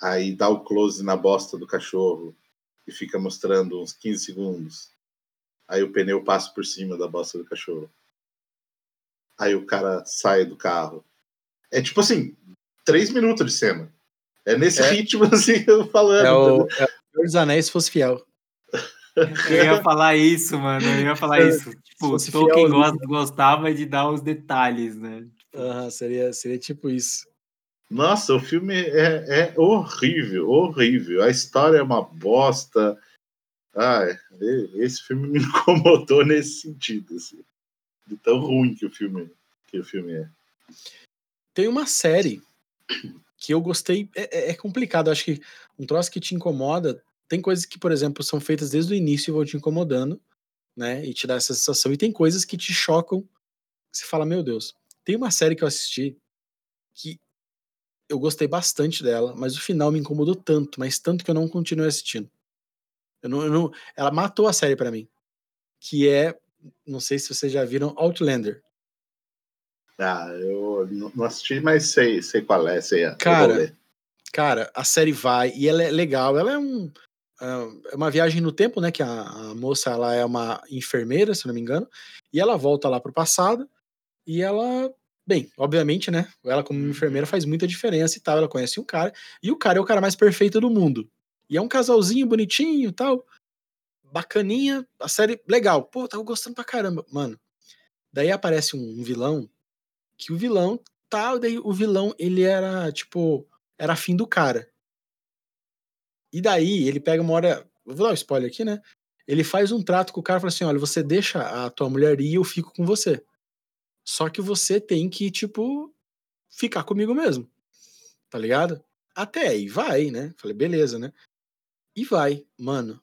Speaker 2: Aí dá o close na bosta do cachorro. E fica mostrando uns 15 segundos. Aí o pneu passa por cima da bosta do cachorro. Aí o cara sai do carro. É tipo assim, três minutos de cena. É nesse é. ritmo [laughs] assim, eu falando.
Speaker 4: É o, é o dos Anéis se fosse fiel.
Speaker 5: Eu ia falar isso, mano. Eu ia falar isso. Tipo, o Tolkien gosta, gostava de dar os detalhes, né?
Speaker 4: Uhum, seria, seria tipo isso.
Speaker 2: Nossa, o filme é, é horrível, horrível. A história é uma bosta. Ah, esse filme [laughs] me incomodou nesse sentido, assim. De tão ruim que o filme, que o filme é.
Speaker 4: Tem uma série que eu gostei. É, é, é complicado, acho que um troço que te incomoda tem coisas que, por exemplo, são feitas desde o início e vão te incomodando, né? E te dá essa sensação. E tem coisas que te chocam. Que você fala, meu Deus. Tem uma série que eu assisti que eu gostei bastante dela, mas o final me incomodou tanto, mas tanto que eu não continuei assistindo. Eu não, eu não, ela matou a série para mim. Que é, não sei se vocês já viram, Outlander.
Speaker 2: Ah, eu não assisti, mas sei, sei qual é, sei.
Speaker 4: Cara, cara, a série vai e ela é legal. Ela é um, é uma viagem no tempo, né? Que a, a, moça ela é uma enfermeira, se não me engano, e ela volta lá pro passado e ela, bem, obviamente, né? Ela como uhum. enfermeira faz muita diferença e tal. Ela conhece um cara e o cara é o cara mais perfeito do mundo. E é um casalzinho bonitinho, tal, bacaninha, a série legal. Pô, tava gostando pra caramba, mano. Daí aparece um, um vilão que o vilão tal, daí o vilão ele era tipo era afim do cara. E daí ele pega uma hora. Vou dar um spoiler aqui, né? Ele faz um trato com o cara e fala assim: olha, você deixa a tua mulher ir e eu fico com você. Só que você tem que, tipo, ficar comigo mesmo. Tá ligado? Até aí vai, né? Falei, beleza, né? E vai, mano.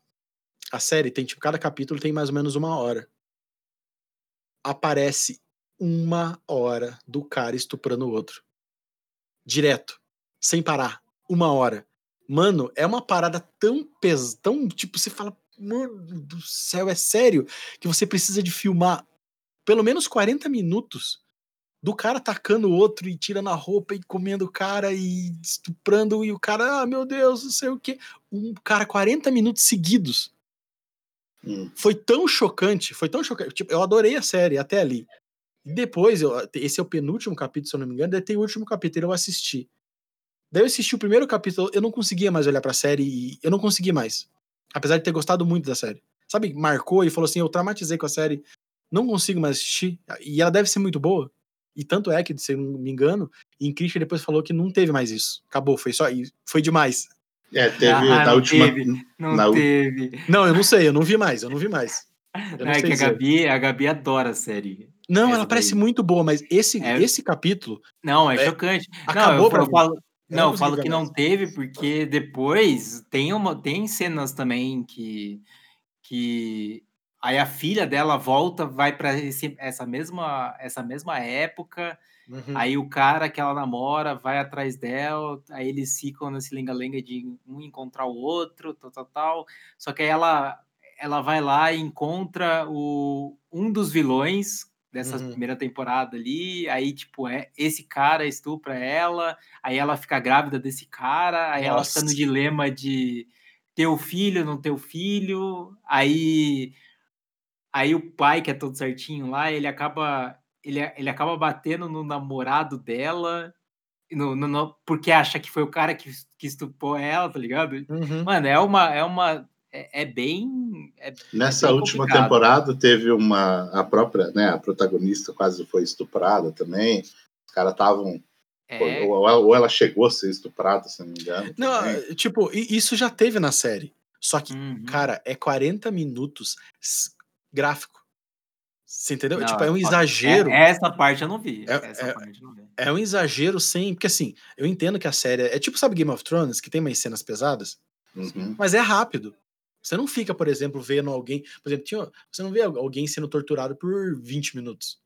Speaker 4: A série tem, tipo, cada capítulo tem mais ou menos uma hora. Aparece uma hora do cara estuprando o outro. Direto. Sem parar. Uma hora. Mano, é uma parada tão pesada, tão, tipo, você fala, mano do céu, é sério que você precisa de filmar pelo menos 40 minutos do cara atacando o outro e tirando a roupa e comendo o cara e estuprando e o cara, ah, meu Deus, não sei o que. Um cara, 40 minutos seguidos.
Speaker 2: Hum.
Speaker 4: Foi tão chocante, foi tão chocante. Tipo, eu adorei a série até ali. Depois, eu, esse é o penúltimo capítulo, se eu não me engano, daí tem o último capítulo, eu assisti. Daí eu assisti o primeiro capítulo, eu não conseguia mais olhar pra série e eu não consegui mais. Apesar de ter gostado muito da série. Sabe, marcou e falou assim: eu traumatizei com a série, não consigo mais assistir. E ela deve ser muito boa. E tanto é que, se eu não me engano, em crítica depois falou que não teve mais isso. Acabou, foi só e foi demais.
Speaker 2: É, teve
Speaker 5: Ah,
Speaker 2: na
Speaker 5: não
Speaker 2: última.
Speaker 5: teve, Não
Speaker 2: na u-
Speaker 5: teve.
Speaker 4: Não, eu não sei, eu não vi mais, eu não vi mais. Eu não
Speaker 5: Não, é
Speaker 4: sei
Speaker 5: que a. Gabi, a Gabi adora a série.
Speaker 4: Não,
Speaker 5: essa
Speaker 4: ela parece
Speaker 5: daí.
Speaker 4: muito boa, mas esse,
Speaker 5: É.
Speaker 4: esse capítulo.
Speaker 5: Não, é,
Speaker 4: É,
Speaker 5: chocante.
Speaker 4: acabou
Speaker 5: não, eu,
Speaker 4: pra
Speaker 5: eu
Speaker 4: mim.
Speaker 5: falo,
Speaker 4: Eu
Speaker 5: não, falo que não teve, porque depois tem, uma, tem cenas também que, que aí a filha dela volta, vai para essa mesma, essa mesma época,
Speaker 4: Uhum.
Speaker 5: aí o cara que ela namora vai atrás dela, aí eles ficam nesse lenga-lenga de um encontrar o outro, tal, tal, tal. Só que aí ela, ela vai lá e encontra o, um dos vilões dessa
Speaker 4: Uhum.
Speaker 5: primeira temporada ali, aí, tipo, é, esse cara estupra ela, aí ela fica grávida desse cara, aí ela fica no
Speaker 4: Nossa.
Speaker 5: dilema de ter o filho, não ter o filho, aí aí o pai que é todo certinho lá, ele acaba ele, ele acaba batendo no namorado dela, no, no- no- porque acha que foi o cara que, que estuprou ela, tá ligado?
Speaker 4: Uhum.
Speaker 5: Mano, é uma é uma é, é bem é-
Speaker 2: Nessa
Speaker 5: bem
Speaker 2: última
Speaker 5: complicado.
Speaker 2: temporada teve uma. A própria, né? A protagonista quase foi estuprada também. Os caras estavam.
Speaker 5: é,
Speaker 2: Ou, ou ela chegou a ser estuprada, se não me engano.
Speaker 4: Não,
Speaker 2: também.
Speaker 4: tipo, isso já teve na série. Só que,
Speaker 5: uhum.
Speaker 4: cara, é 40 minutos gráfico. Você entendeu?
Speaker 5: Não,
Speaker 4: tipo, é um
Speaker 5: foda.
Speaker 4: exagero.
Speaker 5: É- essa parte eu não vi.
Speaker 4: É-
Speaker 5: essa
Speaker 4: é-
Speaker 5: parte eu não vi.
Speaker 4: É um exagero sem. Porque assim, eu entendo que a série. É tipo, sabe, Game of Thrones, que tem umas cenas pesadas,
Speaker 2: Uhum.
Speaker 4: mas é rápido. Você não fica, por exemplo, vendo alguém. Por exemplo, tinha, você não vê alguém sendo torturado por 20 minutos.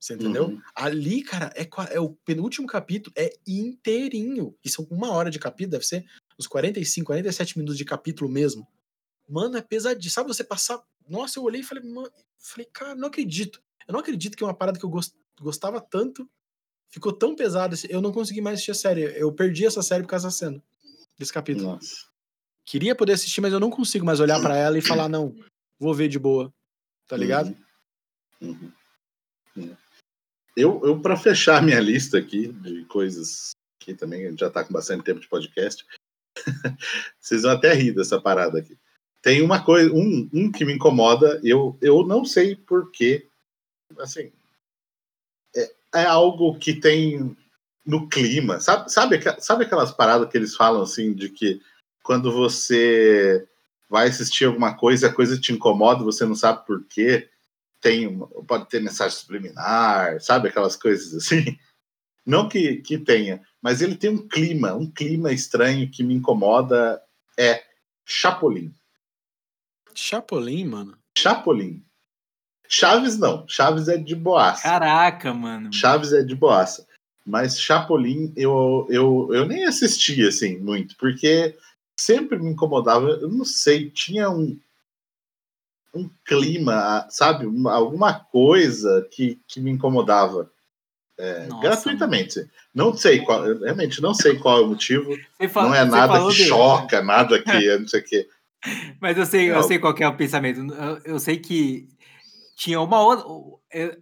Speaker 4: Você entendeu?
Speaker 2: Uhum.
Speaker 4: Ali, cara, é, é o penúltimo capítulo, é inteirinho. E são uma hora de capítulo, deve ser uns 45, 47 minutos de capítulo mesmo. Mano, é pesadinho. Sabe você passar. Nossa, eu olhei e falei, mano, falei, cara, não acredito. Eu não acredito que uma parada que eu gos- gostava tanto ficou tão pesada. Eu não consegui mais assistir a série. Eu perdi essa série por causa da cena. Desse capítulo.
Speaker 2: Nossa.
Speaker 4: Queria poder assistir, mas eu não consigo mais olhar pra ela e falar, não, vou ver de boa. Tá ligado?
Speaker 2: Uhum. Uhum. Uhum. Eu, eu para fechar minha lista aqui de coisas que também já tá com bastante tempo de podcast, [laughs] vocês vão até rir dessa parada aqui. Tem uma coisa, um, um que me incomoda, eu, eu não sei porquê, assim, é, é algo que tem no clima, sabe, sabe, sabe aquelas paradas que eles falam assim, de que quando você vai assistir alguma coisa, a coisa te incomoda, você não sabe por quê, tem pode ter mensagem subliminar, sabe aquelas coisas assim. [laughs] Não que, que tenha, mas ele tem um clima, um clima estranho que me incomoda é Chapolin.
Speaker 4: Chapolin, mano.
Speaker 2: Chapolin. Chaves não, Chaves é de boaça.
Speaker 5: Caraca, mano.
Speaker 2: Chaves é de boaça. Mas Chapolin eu, eu, eu nem assisti assim muito, porque sempre me incomodava, eu não sei, tinha um, um clima, sabe? Uma- alguma coisa que, que me incomodava é,
Speaker 5: Nossa,
Speaker 2: gratuitamente. Não sei qual, realmente não sei qual é o motivo.
Speaker 5: Você fa-
Speaker 2: Não é
Speaker 5: você
Speaker 2: nada que
Speaker 5: de-
Speaker 2: choca, nada que não sei o quê. [laughs]
Speaker 5: Mas eu sei, eu sei qual que é o pensamento. Eu, eu sei que tinha uma outra.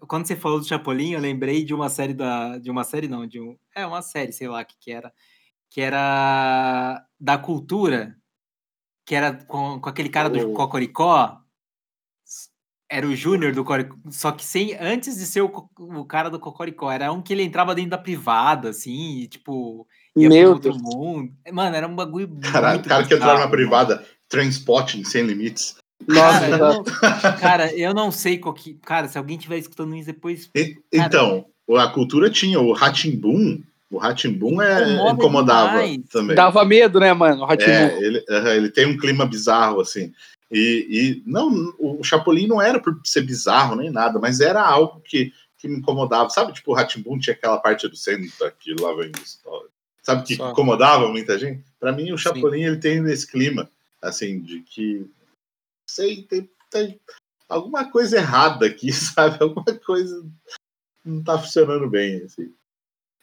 Speaker 5: quando você falou do Chapolin, eu lembrei de uma série da. De uma série, não, de um. É uma série, sei lá o que, que era. Que era da cultura. Que era com, com aquele cara do
Speaker 2: Oh.
Speaker 5: Cocoricó. Era o Júnior do Cocoricó. Só que sem, antes de ser o, o cara do Cocoricó, era um que ele entrava dentro da privada, assim, e, tipo. Ia
Speaker 3: Meu
Speaker 5: pro outro
Speaker 3: Deus.
Speaker 5: mundo. Mmano, era um bagulho.
Speaker 2: Cara,
Speaker 5: muito
Speaker 2: o cara que entrava na privada, Transpotting sem limites.
Speaker 3: Nossa,
Speaker 5: Cara, eu não, cara, eu não sei qual que. Cara, se alguém estiver escutando isso depois.
Speaker 2: E-
Speaker 5: Cara.
Speaker 2: então, a cultura tinha o Ratimbum, O Ratimbun é,
Speaker 5: Incomoda
Speaker 2: incomodava
Speaker 5: demais.
Speaker 2: também.
Speaker 3: Dava medo, né, mano? O.
Speaker 2: É, ele, ele tem um clima bizarro, assim. E, e não, o Chapolin não era por ser bizarro nem nada, mas era algo que, que me incomodava. Sabe, tipo, o Ratimbun tinha aquela parte do centro que lá vem história. Sabe, que
Speaker 4: Só.
Speaker 2: incomodava muita gente? Para mim, o Chapolin, ele tem esse clima, assim, de que, sei, tem, tem alguma coisa errada aqui, [laughs] sabe? Alguma coisa não tá funcionando bem, assim.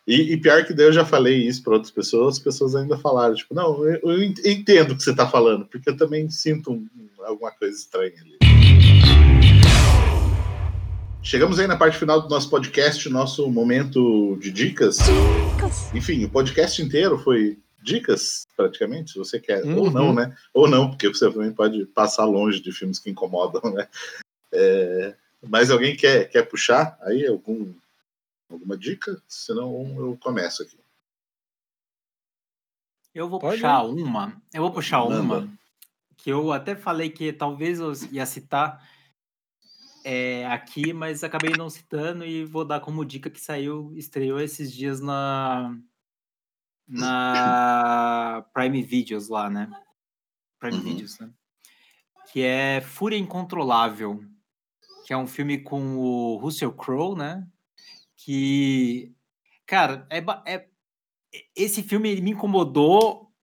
Speaker 2: E, e pior que daí eu já falei isso para outras pessoas, as pessoas ainda falaram, tipo, não, eu, eu ent- entendo o que você tá falando, porque eu também sinto um- alguma coisa estranha ali. Chegamos aí na parte final do nosso podcast, nosso momento de dicas. Enfim, o podcast inteiro foi dicas, praticamente, se você quer. Ou
Speaker 4: Uhum.
Speaker 2: não, né? Ou não, porque você também pode passar longe de filmes que incomodam, né? É, Mas alguém quer, quer puxar aí algum, alguma dica? Senão eu começo aqui.
Speaker 5: Eu vou
Speaker 4: Pode
Speaker 5: puxar uma. Eu vou puxar
Speaker 2: Manda.
Speaker 5: uma que eu até falei que talvez eu ia citar é, aqui, mas acabei não citando e vou dar como dica que saiu, estreou esses dias na na [coughs] Prime Videos lá, né? Prime
Speaker 2: Uhum.
Speaker 5: Videos, né? Que é Fúria Incontrolável, que é um filme com o Russell Crowe, né? Que, cara, é, é esse filme me incomodou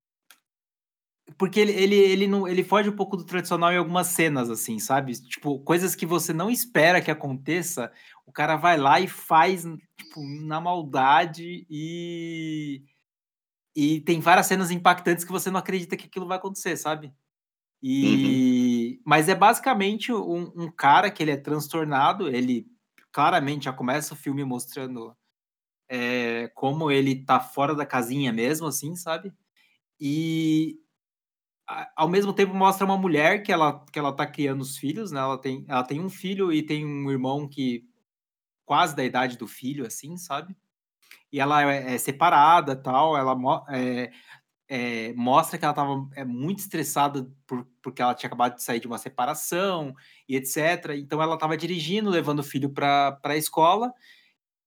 Speaker 5: porque ele, ele, ele, não, ele foge um pouco do tradicional em algumas cenas, assim, sabe? Tipo, coisas que você não espera que aconteça, o cara vai lá e faz, tipo, na maldade e. E tem várias cenas impactantes que você não acredita que aquilo vai acontecer, sabe? E. Mas é basicamente um, um cara que ele é transtornado, ele claramente já começa o filme mostrando é, como ele tá fora da casinha mesmo, assim, sabe? E ao mesmo tempo mostra uma mulher que ela, que ela tá criando os filhos, né? Ela tem, ela tem um filho e tem um irmão que quase da idade do filho, assim, sabe? E ela é, é separada tal, ela é, é, mostra que ela estava é, muito estressada por, porque ela tinha acabado de sair de uma separação e etc. Então ela estava dirigindo, levando o filho para a escola,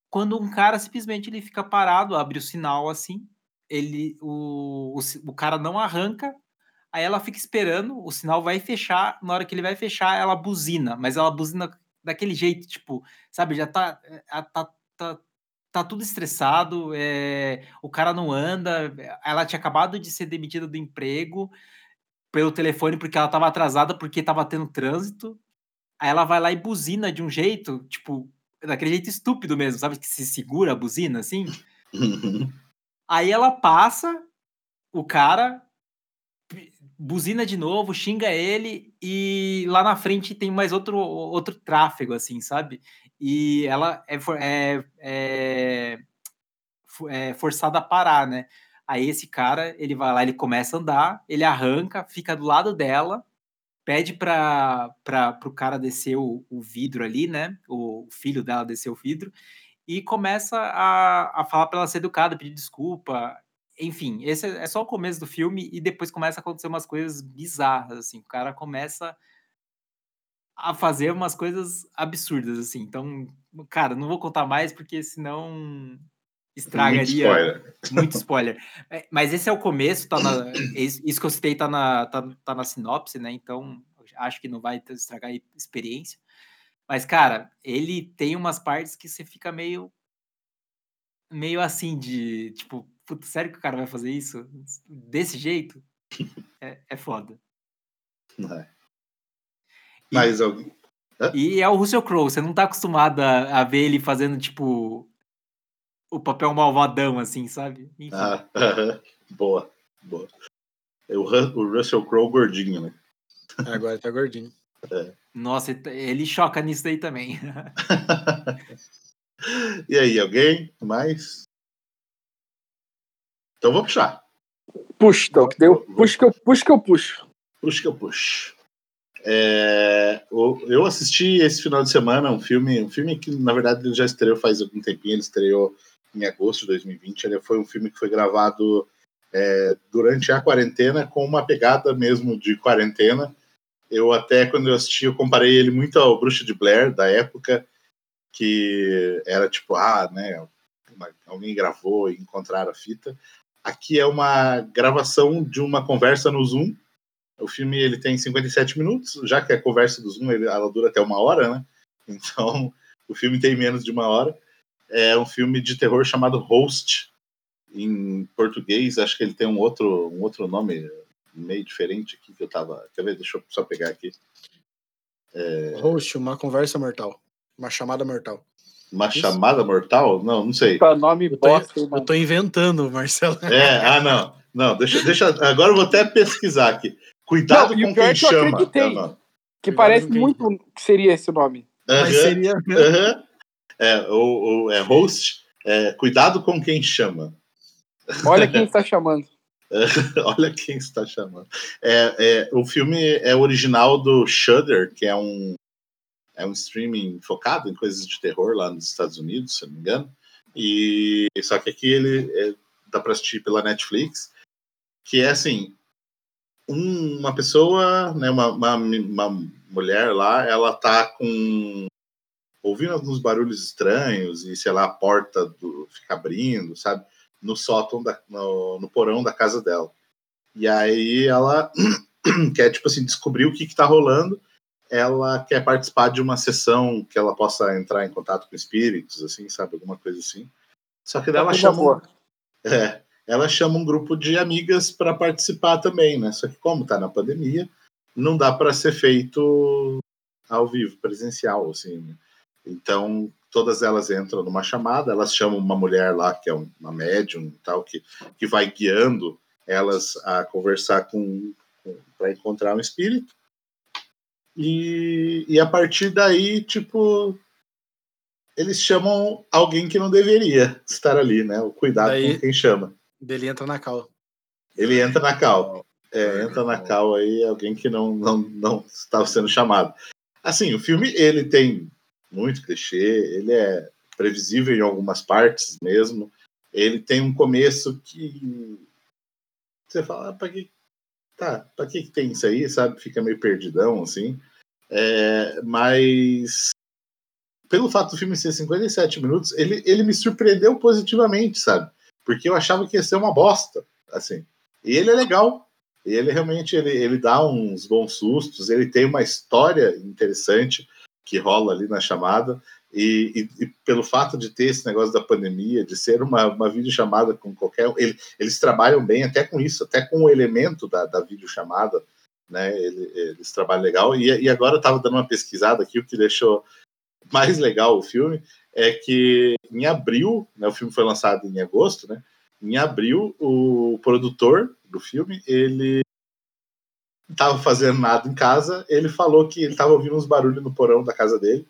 Speaker 5: quando um cara simplesmente ele fica parado, abre o sinal assim, ele o, o, o cara não arranca, aí ela fica esperando, o sinal vai fechar, na hora que ele vai fechar, ela buzina, mas ela buzina daquele jeito, tipo, sabe, já tá, a- tá, tá, tá tudo estressado, é, o cara não anda, ela tinha acabado de ser demitida do emprego pelo telefone porque ela tava atrasada porque tava tendo trânsito, aí ela vai lá e buzina de um jeito, tipo, daquele jeito estúpido mesmo, sabe, que se segura a buzina, assim, Aí ela passa, o cara buzina de novo, xinga ele e lá na frente tem mais outro outro tráfego assim, sabe? E ela é, for- é, é, é forçada a parar, né? Aí esse cara, ele vai lá, ele começa a andar, ele arranca, fica do lado dela, pede para o cara descer o, o vidro ali, né? O, o filho dela descer o vidro e começa a, a falar para ela ser educada, pedir desculpa. Enfim, esse é é só o começo do filme e depois começa a acontecer umas coisas bizarras, assim. O cara começa a fazer umas coisas absurdas, assim. Então, cara, não vou contar mais porque senão
Speaker 2: Muito
Speaker 5: estragaria
Speaker 2: spoiler.
Speaker 5: muito [laughs] spoiler. É, Mas esse é o começo, tá na, [coughs] esse- isso que eu citei tá na, tá, tá na sinopse, né? Então, acho que não vai estragar a experiência. Mas, cara, ele tem umas partes que você fica meio. meio assim, de tipo, puta, sério que o cara vai fazer isso? Desse jeito? [laughs] É, é foda.
Speaker 2: É. Mas alguém.
Speaker 5: E é o Russell Crowe, você não tá acostumado a, a ver ele fazendo, tipo, o papel malvadão, assim, sabe? Enfim.
Speaker 2: Ah, boa, boa. É O, o Russell Crowe gordinho, né?
Speaker 4: Agora tá gordinho.
Speaker 5: Nossa, ele- ele choca nisso daí também. [laughs]
Speaker 2: e aí, alguém mais? Então vou puxar.
Speaker 3: Puxa, então, que deu, puxa que eu puxo que eu puxo.
Speaker 2: Puxa que eu puxo. É, eu assisti esse final de semana um filme, um filme que na verdade ele já estreou faz algum tempinho, ele estreou em agosto de 2020. Ele foi um filme que foi gravado é, durante a quarentena com uma pegada mesmo de quarentena. Eu até quando eu assisti eu comparei ele muito ao Bruxa de Blair da época, que era tipo ah, né, alguém gravou e encontraram a fita. Aqui é uma gravação de uma conversa no Zoom. O filme ele tem 57 minutos, já que a conversa do Zoom ele- ela dura até uma hora, né? [laughs] Então o filme tem menos de uma hora. É um filme de terror chamado Host. Em português, acho que ele tem um outro, um outro nome meio diferente aqui que eu tava. Quer ver? Deixa eu só pegar aqui.
Speaker 4: Host, uma conversa mortal. Uma chamada mortal.
Speaker 2: Uma
Speaker 4: Isso.
Speaker 2: chamada mortal? Não, não sei.
Speaker 3: Pra nome
Speaker 4: Eu tô,
Speaker 3: bosta,
Speaker 4: eu tô inventando, Marcelo.
Speaker 2: É, ah, não. Não, deixa, deixa. Agora eu vou até pesquisar aqui. Cuidado
Speaker 3: Não, o
Speaker 2: com quem
Speaker 3: é que eu
Speaker 2: chama. é.
Speaker 3: Que
Speaker 4: Cuidado
Speaker 3: parece
Speaker 4: quem-
Speaker 3: muito que seria esse o nome.
Speaker 4: Mas
Speaker 2: Aham,
Speaker 4: seria.
Speaker 2: aham. É, o, o- é host. é, cuidado com quem chama.
Speaker 3: Olha quem [laughs] está chamando. [laughs]
Speaker 2: Olha quem está chamando. É, é, o filme é original do Shudder, que é um, é um streaming focado em coisas de terror lá nos Estados Unidos, se não me engano. E só que aqui ele é, dá para assistir pela Netflix, que é assim um- uma pessoa, né, uma, uma, uma mulher lá, ela tá com ouvindo alguns barulhos estranhos e sei lá a porta do, fica abrindo, sabe? no sótão, da, no, no porão da casa dela. E aí ela [clears throat] quer, tipo assim, descobrir o que, que tá rolando. Ela quer participar de uma sessão que ela possa entrar em contato com espíritos, assim, sabe? Alguma coisa assim. Só que daí ela
Speaker 3: Coisa
Speaker 2: chama, é, ela chama um grupo de amigas para participar também, né? Só que como tá na pandemia, não dá para ser feito ao vivo, presencial, assim. né? Então, todas elas entram numa chamada, elas chamam uma mulher lá, que é um- uma médium e tal, que, que vai guiando elas a conversar com, para encontrar um espírito. E, e a partir daí, tipo, eles chamam alguém que não deveria estar ali, né? O cuidado
Speaker 4: Daí-
Speaker 2: com quem chama.
Speaker 4: Dele entra na cal.
Speaker 2: Ele entra na cal. É, entra na cal aí alguém que não, não, não estava sendo chamado. Assim, o filme ele tem muito clichê, ele é previsível em algumas partes mesmo. Ele tem um começo que você fala, ah, para que tá, para que que tem isso aí, sabe? Fica meio perdidão assim. É, mas pelo fato do filme ser 57 minutos, ele, ele me surpreendeu positivamente, sabe? Porque eu achava que ia ser uma bosta, assim. E ele é legal. Ele realmente ele, ele dá uns bons sustos, ele tem uma história interessante que rola ali na chamada. E, e- e pelo fato de ter esse negócio da pandemia, de ser uma, uma videochamada com qualquer. ele- eles trabalham bem até com isso, até com o elemento da, da videochamada, né? Ele- eles trabalham legal. E, e agora eu estava dando uma pesquisada aqui, o que deixou mais legal o filme é que em abril, né, o filme foi lançado em agosto, né? Em abril, o produtor do filme, ele estava fazendo nada em casa, ele falou que ele estava ouvindo uns barulhos no porão da casa dele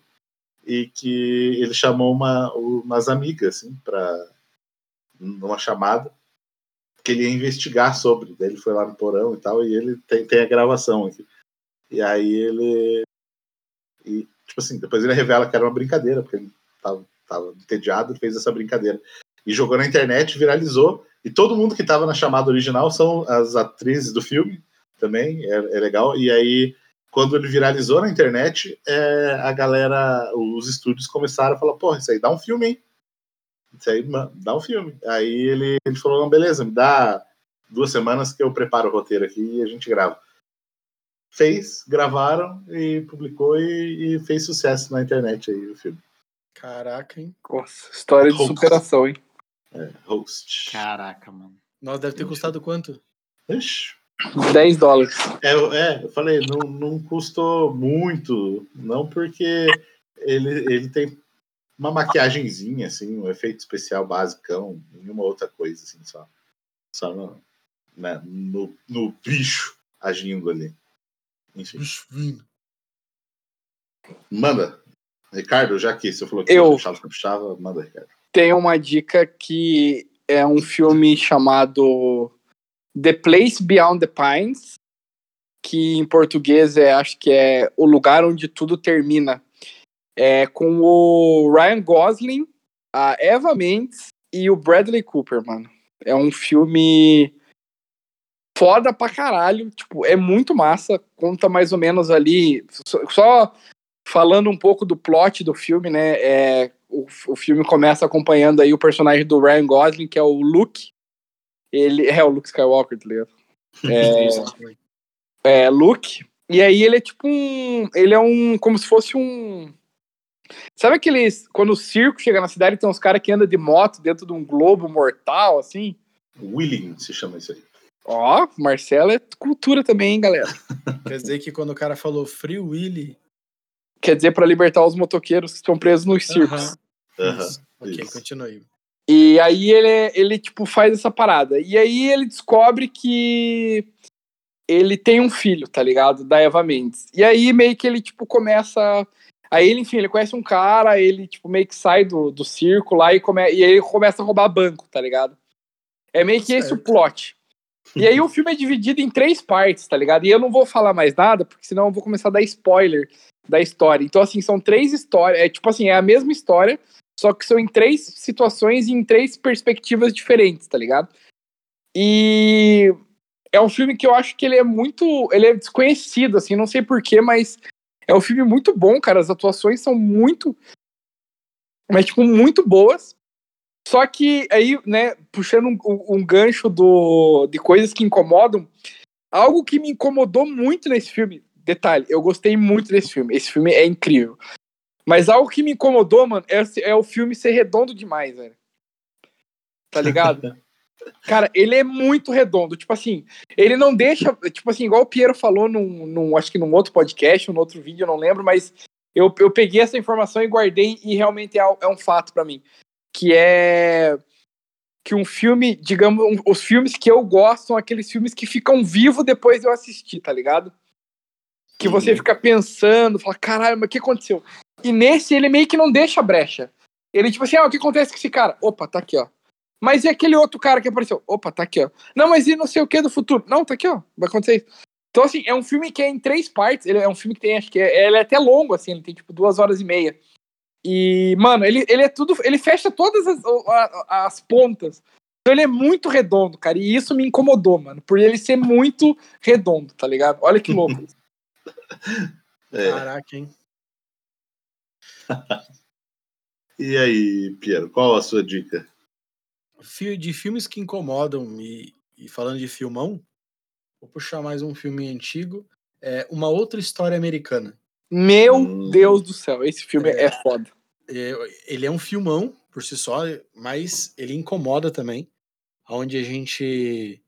Speaker 2: e que ele chamou uma, umas amigas, assim, para numa chamada que ele ia investigar sobre. Daí ele foi lá no porão e tal, e ele tem, tem a gravação aqui. E aí ele. E, tipo assim, depois ele revela que era uma brincadeira, porque ele tava, tava entediado e fez essa brincadeira. E jogou na internet, viralizou. E todo mundo que tava na chamada original são as atrizes do filme também, é, é legal. E aí, quando ele viralizou na internet, é, a galera, os estúdios começaram a falar: porra, isso aí dá um filme, hein? Isso aí dá um filme. Aí ele, ele falou: não, beleza, me dá duas semanas que eu preparo o roteiro aqui e a gente grava. Fez, gravaram e publicou e, e fez sucesso na internet aí o filme.
Speaker 4: Caraca, hein?
Speaker 3: Nossa, história de
Speaker 2: Hoax.
Speaker 3: superação, hein?
Speaker 2: É, host.
Speaker 5: Caraca, mano.
Speaker 4: Nossa, deve ter custado quanto?
Speaker 2: Ixi.
Speaker 3: 10 dólares.
Speaker 2: É, eu- é, eu falei, não, não custou muito, não porque ele, ele tem uma maquiagenzinha, assim, um efeito especial basicão, e uma outra coisa, assim, só. Só no, né, no, no bicho agindo ali. Enfim, manda. Ricardo, já que você falou que
Speaker 3: Eu.
Speaker 2: puxava, manda, Ricardo.
Speaker 3: Tem uma dica que é um filme chamado The Place Beyond the Pines, que em português é, acho que é O Lugar Onde Tudo Termina. É com o Ryan Gosling, a Eva Mendes e o Bradley Cooper, mano. É um filme foda pra caralho, tipo, é muito massa, conta mais ou menos ali, só, falando um pouco do plot do filme, né, é, o, o filme começa acompanhando aí o personagem do Ryan Gosling, que é o Luke. Ele é o Luke Skywalker, tá ligado? [laughs] É, é Luke. E aí ele é tipo um. Ele é um. Como se fosse um. Sabe aqueles. Quando o circo chega na cidade, tem uns caras que andam de moto dentro de um globo mortal, assim?
Speaker 2: Willing se chama isso aí.
Speaker 3: Ó, Marcelo é cultura também, hein, galera? [laughs]
Speaker 4: Quer dizer que quando o cara falou Free Willy.
Speaker 3: Quer dizer, para libertar os motoqueiros que estão presos nos circos.
Speaker 2: Aham,
Speaker 4: Isso. Ok,
Speaker 2: isso.
Speaker 4: continue.
Speaker 3: E aí ele, ele, tipo, faz essa parada. E aí ele descobre que ele tem um filho, tá ligado? Da Eva Mendes. E aí meio que ele, tipo, começa. Aí ele, enfim, ele conhece um cara, ele, tipo, meio que sai do, do circo lá e, come... e aí ele começa a roubar banco, tá ligado? É meio que esse o
Speaker 4: Certo.
Speaker 3: plot. E aí o filme é dividido em três partes, tá ligado? E eu não vou falar mais nada, porque senão eu vou começar a dar spoiler da história. Então, assim, são três histórias. É tipo assim, é a mesma história, só que são em três situações e em três perspectivas diferentes, tá ligado? E é um filme que eu acho que ele é muito. Ele é desconhecido, assim, não sei porquê, mas é um filme muito bom, cara. As atuações são muito. Mas, tipo, muito boas. Só que aí, né, puxando um, um gancho do, de coisas que incomodam, algo que me incomodou muito nesse filme. Detalhe, eu gostei muito desse filme. Esse filme é incrível. Mas algo que me incomodou, mano, é, é o filme ser redondo demais, velho. Tá ligado? [laughs] Cara, ele é muito redondo. Tipo assim, ele não deixa. Tipo assim, igual o Piero falou num, num acho que num outro podcast, num outro vídeo, eu não lembro, mas eu, eu peguei essa informação e guardei e realmente é, é um fato pra mim. Que é que um filme, digamos, um- os filmes que eu gosto são aqueles filmes que ficam vivos depois de eu assistir, tá ligado? Que você fica pensando, fala, caralho, mas o que aconteceu? E nesse ele meio que não deixa brecha. Ele, tipo assim, ah, o que acontece com esse cara? Opa, tá aqui, ó. Mas e aquele outro cara que apareceu? Opa, tá aqui, ó. Não, mas e não sei o que do futuro? Não, tá aqui, ó. Vai acontecer isso. Então, assim, é um filme que é em três partes. Ele é um filme que tem, acho que é, ele é até longo, assim, ele tem tipo duas horas e meia. E, mano, ele, ele é tudo. Ele fecha todas as, as pontas. Então ele é muito redondo, cara. E isso me incomodou, mano. Por ele ser muito redondo, tá ligado? Olha que louco. [laughs]
Speaker 2: É.
Speaker 4: Caraca, hein? [laughs]
Speaker 2: E aí, Piero, qual a sua dica?
Speaker 4: De filmes que incomodam e, e falando de filmão, vou puxar mais um filme antigo. É uma outra história americana.
Speaker 3: Meu
Speaker 2: Hum.
Speaker 3: Deus do céu, esse filme é, foda.
Speaker 4: É, Ele é um filmão por si só, mas ele incomoda também, onde a gente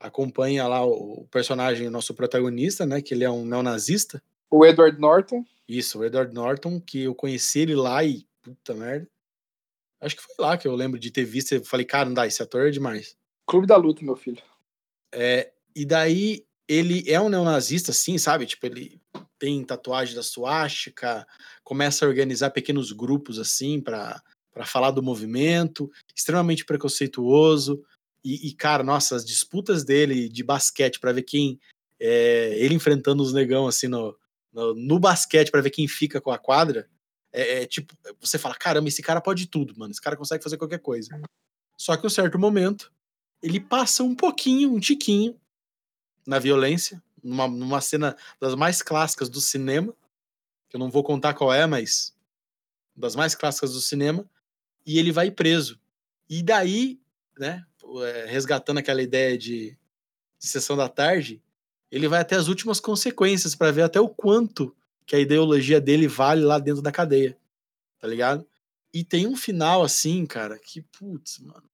Speaker 4: acompanha lá o personagem, o nosso protagonista, né? Que ele é um neonazista.
Speaker 3: O Edward Norton.
Speaker 4: Isso, o Edward Norton, que eu conheci ele lá e puta merda. Acho que foi lá que eu lembro de ter visto. Eu falei, cara, não dá, esse ator é demais.
Speaker 3: Clube da Luta, meu filho.
Speaker 4: É, e daí ele é um neonazista, assim, sabe? Tipo, ele tem tatuagem da suástica, começa a organizar pequenos grupos, assim, para falar do movimento, extremamente preconceituoso. E, e, cara, nossa, as disputas dele de basquete para ver quem. é, ele enfrentando os negão, assim, no, no, no basquete, para ver quem fica com a quadra. É, é, tipo, você fala: caramba, esse cara pode tudo, mano. Esse cara consegue fazer qualquer coisa. Só que um certo momento, ele passa um pouquinho, um tiquinho, na violência, numa, numa cena das mais clássicas do cinema, que eu não vou contar qual é, mas das mais clássicas do cinema, e ele vai preso. E daí, né, é, resgatando aquela ideia de, de sessão da tarde, ele vai até as últimas consequências para ver até o quanto que a ideologia dele vale lá dentro da cadeia, tá ligado? E tem um final assim, cara, que putz, mano,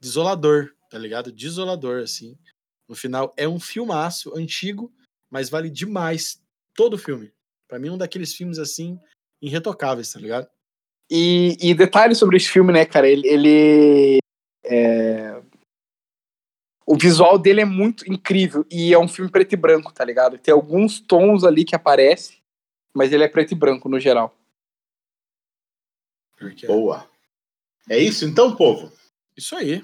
Speaker 4: desolador, tá ligado? Desolador assim. No final é um filmaço antigo, mas vale demais todo o filme. Pra mim, um daqueles filmes assim, irretocáveis, tá ligado?
Speaker 3: E, e detalhe sobre esse filme, né, cara? Ele. ele é... O visual dele é muito incrível. E é um filme preto e branco, tá ligado? Tem alguns tons ali que aparecem, mas ele é preto e branco no geral.
Speaker 4: Porque
Speaker 2: Boa. É isso então, povo?
Speaker 4: Isso aí.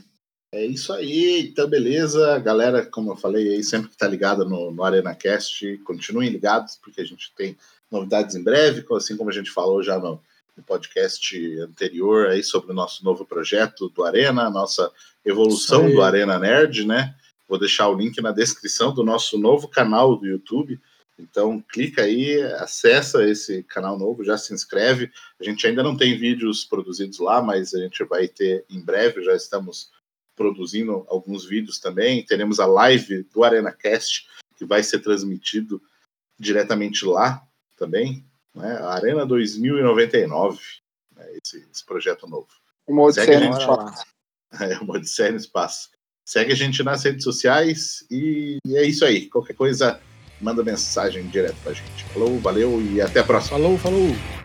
Speaker 2: É isso aí, então beleza. Galera, como eu falei aí, sempre que tá ligada no, no ArenaCast, continuem ligados, porque a gente tem novidades em breve, assim como a gente falou já no, no podcast anterior aí sobre o nosso novo projeto do Arena, a nossa evolução do Arena Nerd, né? Vou deixar o link na descrição do nosso novo canal do YouTube. Então clica aí, acessa esse canal novo, já se inscreve. A gente ainda não tem vídeos produzidos lá, mas a gente vai ter em breve, já estamos produzindo alguns vídeos também. Teremos a live do ArenaCast, que vai ser transmitido diretamente lá também. Né? A Arena 2099, né? esse, esse, projeto novo.
Speaker 3: Uma odisseia no espaço. [laughs]
Speaker 2: É, uma odisseia no espaço. Segue a gente nas redes sociais e é isso aí. Qualquer coisa, manda mensagem direto pra gente. Falou, valeu e até a próxima.
Speaker 4: Falou, falou.